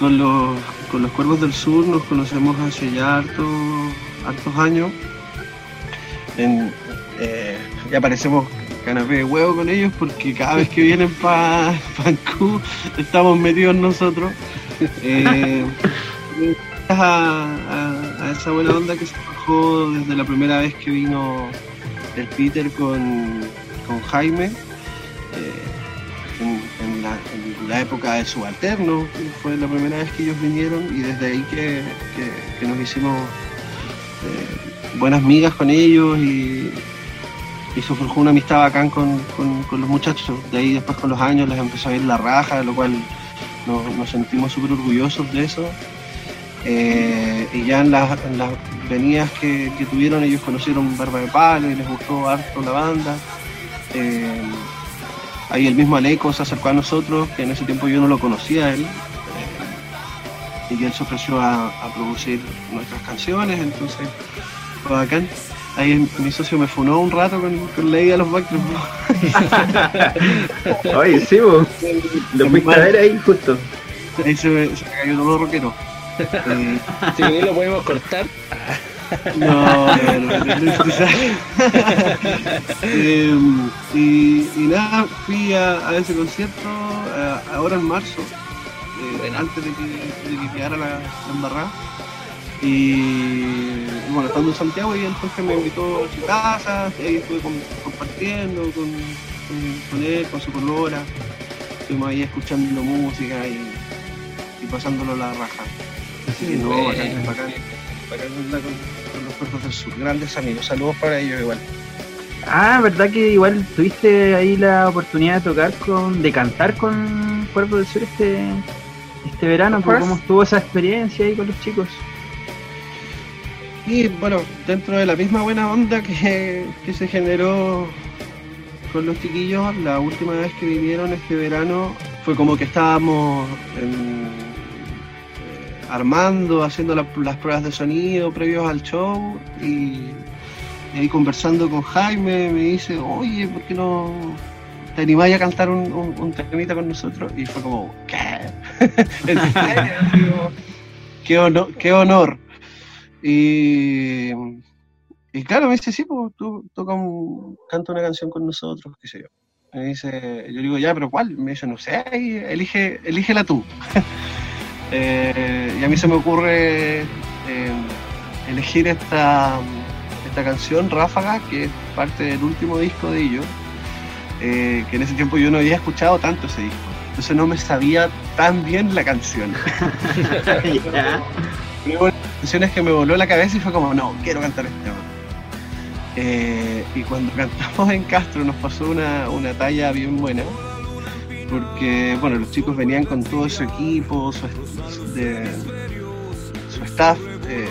con los, con los cuervos del sur nos conocemos hace ya hartos, años. Eh, ya parecemos canapé de huevo con ellos porque cada vez que vienen para Pancú estamos metidos nosotros. Eh, a, esa buena onda que se bajó desde la primera vez que vino el Peter con, Jaime eh, en, época de subalterno, fue la primera vez que ellos vinieron y desde ahí que, nos hicimos eh, buenas migas con ellos y, y se forjó una amistad bacán con, los muchachos. De ahí después con los años les empezó a ir la raja, lo cual nos, sentimos súper orgullosos de eso. Eh, y ya en las, venidas que, tuvieron, ellos conocieron Barba de Palo y les gustó harto la banda. Eh, ahí el mismo Aleco se acercó a nosotros, que en ese tiempo yo no lo conocía a él, eh, y él se ofreció a, producir nuestras canciones, entonces fue bacán. Ahí mi socio me funó un rato con, con la idea de los Backstreet Oye, sí, vos. Lo fuiste a ver ahí justo. Ahí se me, se me cayó todo lo rockero. Si bien lo podemos cortar. No, no, no, em, y, nada, fui a, ese concierto ahora en marzo, eh, antes de que, de que quedara la, embarrada. Y bueno, estando en Santiago, y entonces me invitó a su casa, y ahí estuve compartiendo con, con, él, con su colora. Estuvimos ahí escuchando música y, y pasándolo la raja. Así que no, bacán, bacán, bacán con, los cuerpos del sur. Grandes amigos, saludos para ellos igual. Ah, ¿verdad que igual tuviste ahí la oportunidad de tocar con, de cantar con Cuerpo del Sur este, este verano? ¿Cómo estuvo esa experiencia ahí con los chicos? Y bueno, dentro de la misma buena onda que, se generó con los chiquillos, la última vez que vinieron este verano fue como que estábamos eh, armando, haciendo las pruebas de sonido previos al show y, ahí conversando con Jaime me dice, oye, ¿por qué no te animáis a cantar un, un, temita con nosotros? Y fue como, ¿qué? qué, honor, qué honor. Y, y claro, me dice, sí, pues tú toca un, canta una canción con nosotros, qué sé yo. Me dice, yo digo, ya, pero ¿cuál? Me dice, no sé, elige, elígela tú. Eh, y a mí se me ocurre eh, elegir esta, esta canción, Ráfaga, que es parte del último disco de ellos, eh, que en ese tiempo yo no había escuchado tanto ese disco. Entonces no me sabía tan bien la canción. canciones que me voló la cabeza y fue como, no, quiero cantar este tema. Eh, y cuando cantamos en Castro nos pasó una, una, talla bien buena, porque bueno, los chicos venían con todo su equipo, su, staff, eh,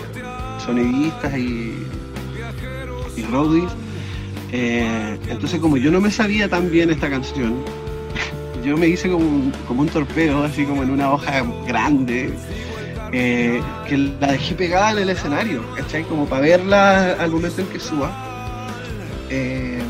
sonidistas y, y roadies. Eh, entonces como yo no me sabía tan bien esta canción, yo me hice como un, como un torpedo, así como en una hoja grande, eh, que la dejé pegada en el escenario, ¿cachai? Como para verla al momento en que suba. Eh,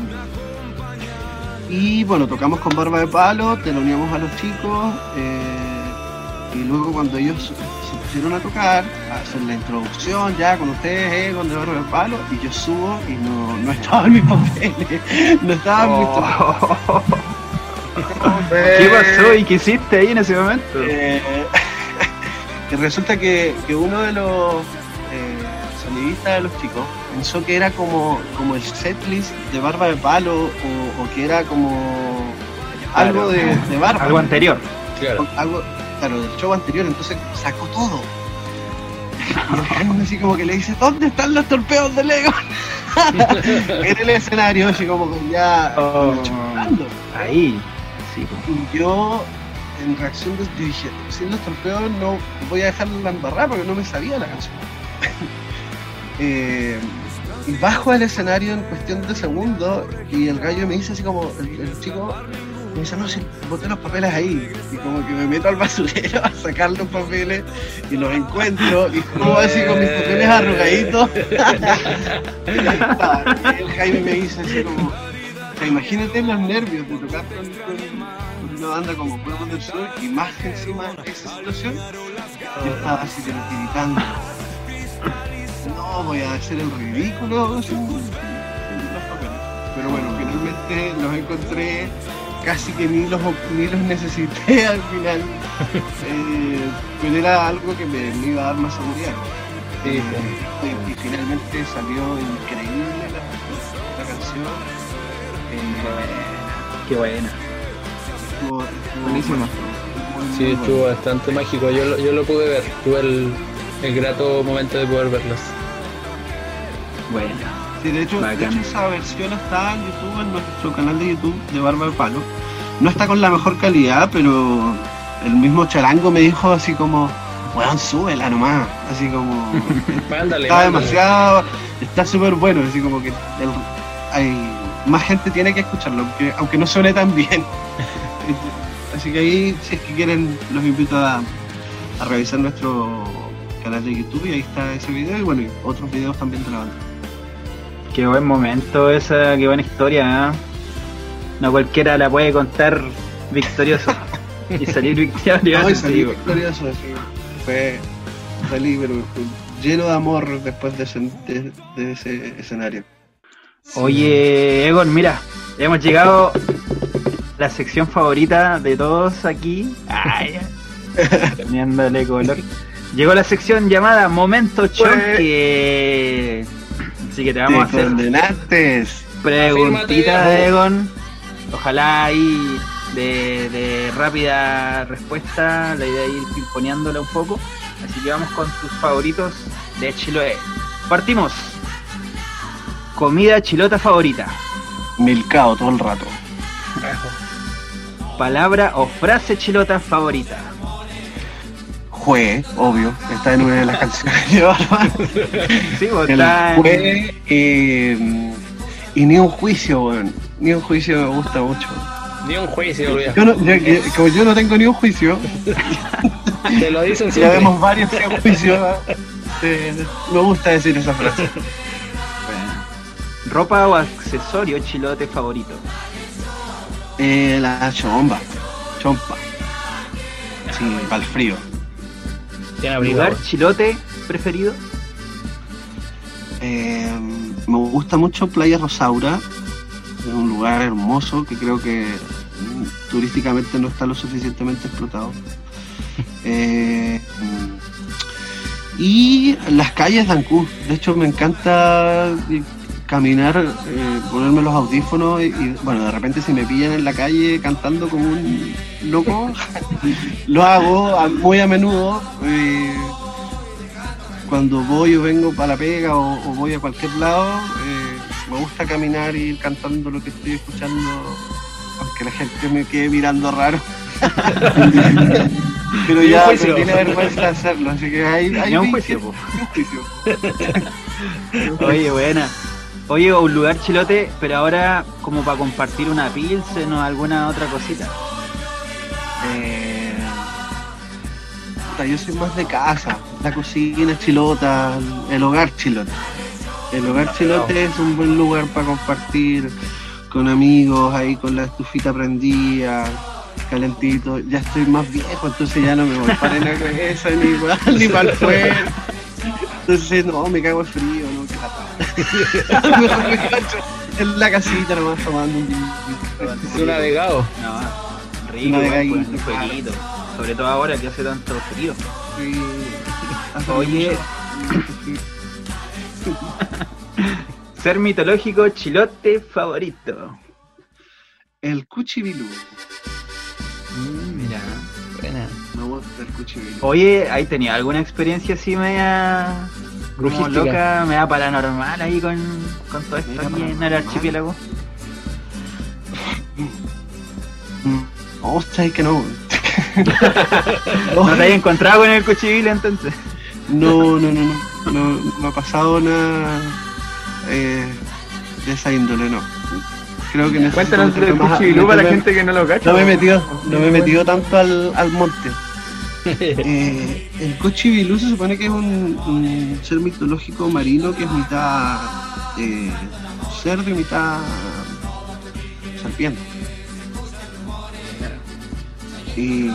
y bueno, tocamos con Barba de Palo, te lo uníamos a los chicos, eh, y luego cuando ellos se pusieron a tocar, a hacer la introducción ya con ustedes, con de Barba de Palo, y yo subo y no, no estaba en mis papeles, no estaba en mis oh. ¿Qué pasó y qué hiciste ahí en ese momento? Y resulta que, uno de los eh, sonidistas de los chicos pensó que era como, como el setlist de Barba de Palo o, que era como algo de, Barba. Algo anterior. Claro. Algo, claro, del show anterior, entonces sacó todo. Y así como que le dice, ¿dónde están los torpedos de Lego? en el escenario, así como ya oh, ahí. Sí. Y yo en reacción de, yo dije, sin los torpedos no voy a dejarlo la embarrada porque no me sabía la canción. Eh, bajo al escenario en cuestión de segundos y el gallo me dice así como, el, chico me dice, no, si boté los papeles ahí. Y como que me meto al basurero a sacar los papeles y los encuentro y como así con mis papeles arrugaditos. y el Jaime me dice así como, imagínate los nervios de tocar con una banda como Pueblo del Sur y más que encima esa situación, yo estaba así tiritando. No voy a hacer el ridículo sin. Pero bueno, finalmente los encontré, casi que ni los, ni los necesité al final. Eh, pero era algo que me, iba a dar más seguridad. Eh, y, finalmente salió increíble la, canción. Eh, Qué buena buenísimo. Sí, estuvo bastante mágico. Yo, yo lo pude ver. Tuve el, el grato momento de poder verlos. Bueno. Sí, de hecho, de hecho, esa versión está en YouTube, en nuestro canal de YouTube de Barba de Palo. No está con la mejor calidad, pero el mismo charango me dijo así como, weón, súbela nomás. Así como. está demasiado. Está súper bueno, así como que hay más gente tiene que escucharlo, aunque, aunque no suene tan bien. Así que ahí, si es que quieren, los invito a, revisar nuestro canal de YouTube y ahí está ese video y bueno, y otros videos también de la banda. Qué buen momento esa, qué buena historia, ¿eh? No cualquiera la puede contar victorioso y salir victorioso. No, salir victorioso, Fue, salí, pero lleno de amor después de de ese escenario. Oye, Egon, mira, hemos llegado la sección favorita de todos aquí. Ay, cambiándole color. Llegó la sección llamada Momento Choque. Así que te vamos a hacer condenates. preguntita de Egon. Ojalá ahí de, de, rápida respuesta. La idea es ir pimponeándola un poco. Así que vamos con tus favoritos de Chiloé. Partimos. Comida chilota favorita. Milcao todo el rato. Palabra o frase chilota favorita. Jue, obvio, está en una de las canciones de Batman. Sí, Jue, eh, y ni un juicio, weón. Ni un juicio me gusta mucho. Ni un juicio, yo Como yo no tengo ni un juicio. Te lo dicen siempre. Ya vemos varios sin juicio. Eh, me gusta decir esa frase. ¿Ropa o accesorio chilote favorito? Eh, la chomba. Chompa. Sí, para el frío. ¿Lugar chilote preferido? Eh, me gusta mucho Playa Rosaura. Es un lugar hermoso que creo que turísticamente no está lo suficientemente explotado. Eh, y las calles de Ancú. De hecho, me encanta caminar, eh, ponerme los audífonos y, bueno, de repente si me pillan en la calle cantando como un loco, lo hago muy a menudo. Eh, cuando voy o vengo para la pega o, voy a cualquier lado, eh, me gusta caminar y ir cantando lo que estoy escuchando, aunque la gente me quede mirando raro. Pero ya me tiene vergüenza hacerlo, así que hay, hay un juicio. Oye, buena. Oye, un lugar chilote, pero ahora como para compartir una pilsen o alguna otra cosita. Eh, yo soy más de casa, la cocina chilota, el hogar chilote. El hogar chilote es un buen lugar para compartir con amigos, ahí con la estufita prendida, calentito. Ya estoy más viejo, entonces ya no me voy para la cabeza ni ni para el fuego. Entonces, no, me cago frío, no, que la Mejor me cacho en la casita nomás tomando un Un navegado. No, rico, un, un jueguito. Sobre todo ahora que hace tanto frío. Sí. Oye. Ser mitológico chilote favorito. El cuchibilú. Mm, mira, buena. Oye, ¿ahí tenía alguna experiencia así media como loca, media paranormal ahí con, con todo esto aquí en el archipiélago? No, sabes que no. ¿No te hayas encontrado con el cuchibil entonces? No, no, no, no, no, no ha pasado nada eh, de esa índole, no. Creo que Cuéntanos del cuchibilú para la gente que no lo cacha. No me he metido, no me he metido tanto al, al monte. Eh, el cuchibilú se supone que es un, ser mitológico marino que es mitad eh, cerdo y mitad serpiente. Y,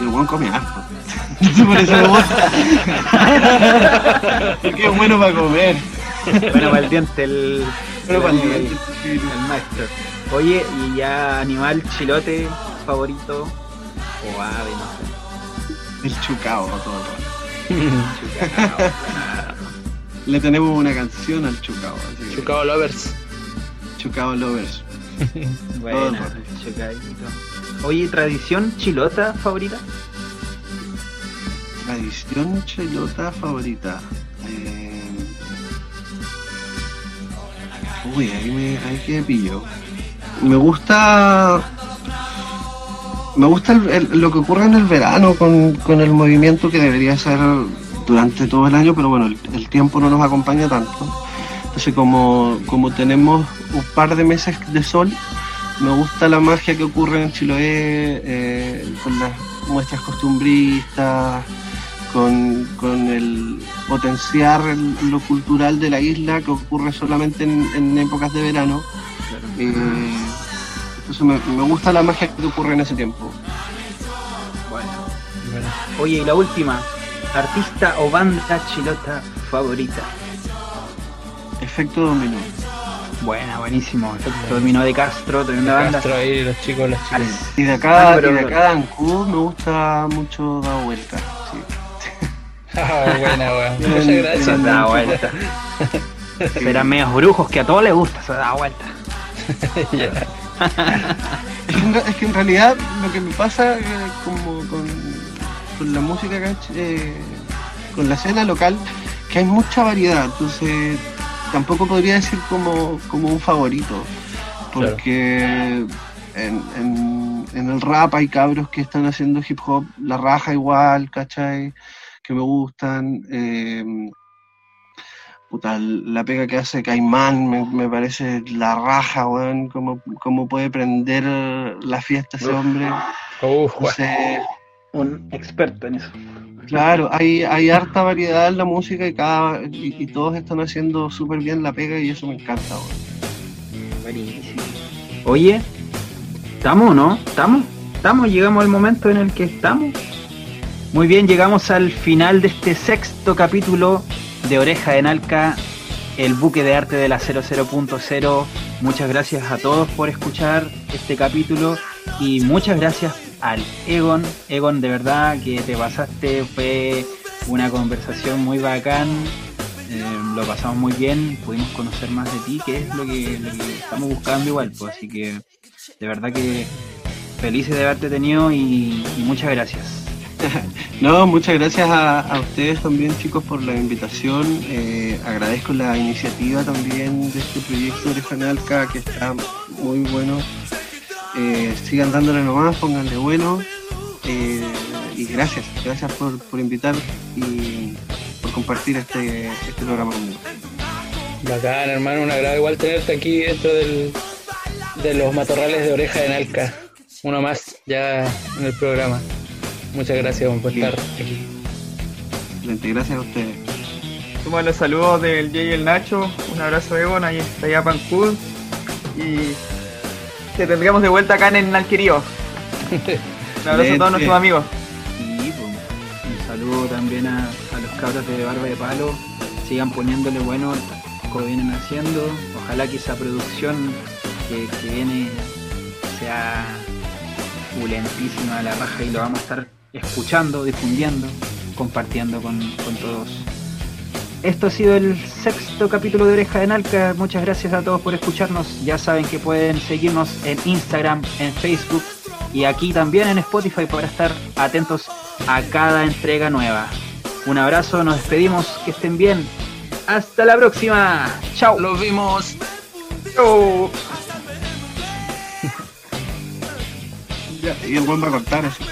el buen come harto. Por eso. Porque es bueno para comer. Bueno, para el diente, el, bueno, para el, diente, el, maestro. Oye, ¿y ya animal chilote favorito? O ave, no sé. El chucao todo chucao, Le tenemos una canción al chucao. Así chucao Lovers. Chucao Lovers. bueno, chucaito. Oye, ¿tradición chilota favorita? Tradición chilota favorita. Eh... Uy, ahí me, ahí que me pillo. Me gusta. Me gusta lo que ocurre en el verano con, con, el movimiento que debería ser durante todo el año, pero bueno, el, tiempo no nos acompaña tanto. Entonces, como, como tenemos un par de meses de sol, me gusta la magia que ocurre en Chiloé eh, con las muestras costumbristas, con, el potenciar lo cultural de la isla que ocurre solamente en, épocas de verano. Eh, entonces me, gusta la magia que ocurre en ese tiempo. Bueno. Oye, y la última, artista o banda chilota favorita. Efecto Dominó. Buena, buenísimo. Terminó de Castro, tremenda banda. Castro ahí, los chicos, las chicas. Y de acá, ah, y de acá me gusta mucho Da Vuelta. Sí. Ah, buena, weón. Muchas gracias. Da Vuelta. Serán medios brujos que a todos les gusta se Da Vuelta. es, que, en realidad lo que me pasa eh, como con, con, la música eh, con la escena local, que hay mucha variedad. Entonces tampoco podría decir como, como un favorito, porque en, en el rap hay cabros que están haciendo hip hop, la raja igual, ¿cachai? Que me gustan. Eh, puta, la pega que hace Caimán me, parece la raja, weón, cómo, puede prender la fiesta ese hombre. un experto en eso. Claro, hay, hay harta variedad en la música y, cada, y, todos están haciendo súper bien la pega y eso me encanta. Buenísimo. Oye, ¿estamos o no? ¿Estamos? ¿Estamos? ¿Llegamos al momento en el que estamos? Muy bien, llegamos al final de este sexto capítulo de Oreja de Nalca, el buque de arte de la 00.0. Muchas gracias a todos por escuchar este capítulo y muchas gracias al Egon. Egon, de verdad que te pasaste, fue una conversación muy bacán. Eh, lo pasamos muy bien, pudimos conocer más de ti, que es lo que, estamos buscando igual. Pues, así que de verdad que felices de haberte tenido y, muchas gracias. no, muchas gracias a, ustedes también chicos por la invitación. Eh, agradezco la iniciativa también de este proyecto de Janalca que está muy bueno eh, sigan dándole nomás, pónganle bueno. Eh, y gracias, gracias por, por, invitar y por compartir este, este programa conmigo. Bacán, hermano, un agrado igual tenerte aquí dentro del, de los matorrales de oreja de Nalca. Uno más ya en el programa. Muchas gracias por estar aquí. Gracias a ustedes. Toma los saludos del Jay y el Nacho. Un abrazo, Egon, ahí está ya Pancud. Y te tendríamos de vuelta acá en el Nalquerío. Un abrazo a todos nuestros amigos. Y pues, un saludo también a, los cabros de Barba de Palo. Sigan poniéndole bueno como vienen haciendo. Ojalá que esa producción que, viene sea pulentísima a la raja y lo vamos a estar escuchando, difundiendo, compartiendo con, con todos. Esto ha sido el sexto capítulo de Oreja de Nalca. Muchas gracias a todos por escucharnos. Ya saben que pueden seguirnos en Instagram, en Facebook y aquí también en Spotify para estar atentos a cada entrega nueva. Un abrazo, nos despedimos, que estén bien. Hasta la próxima. Chao. Los vimos. Chao. Y el buen va a contar eso.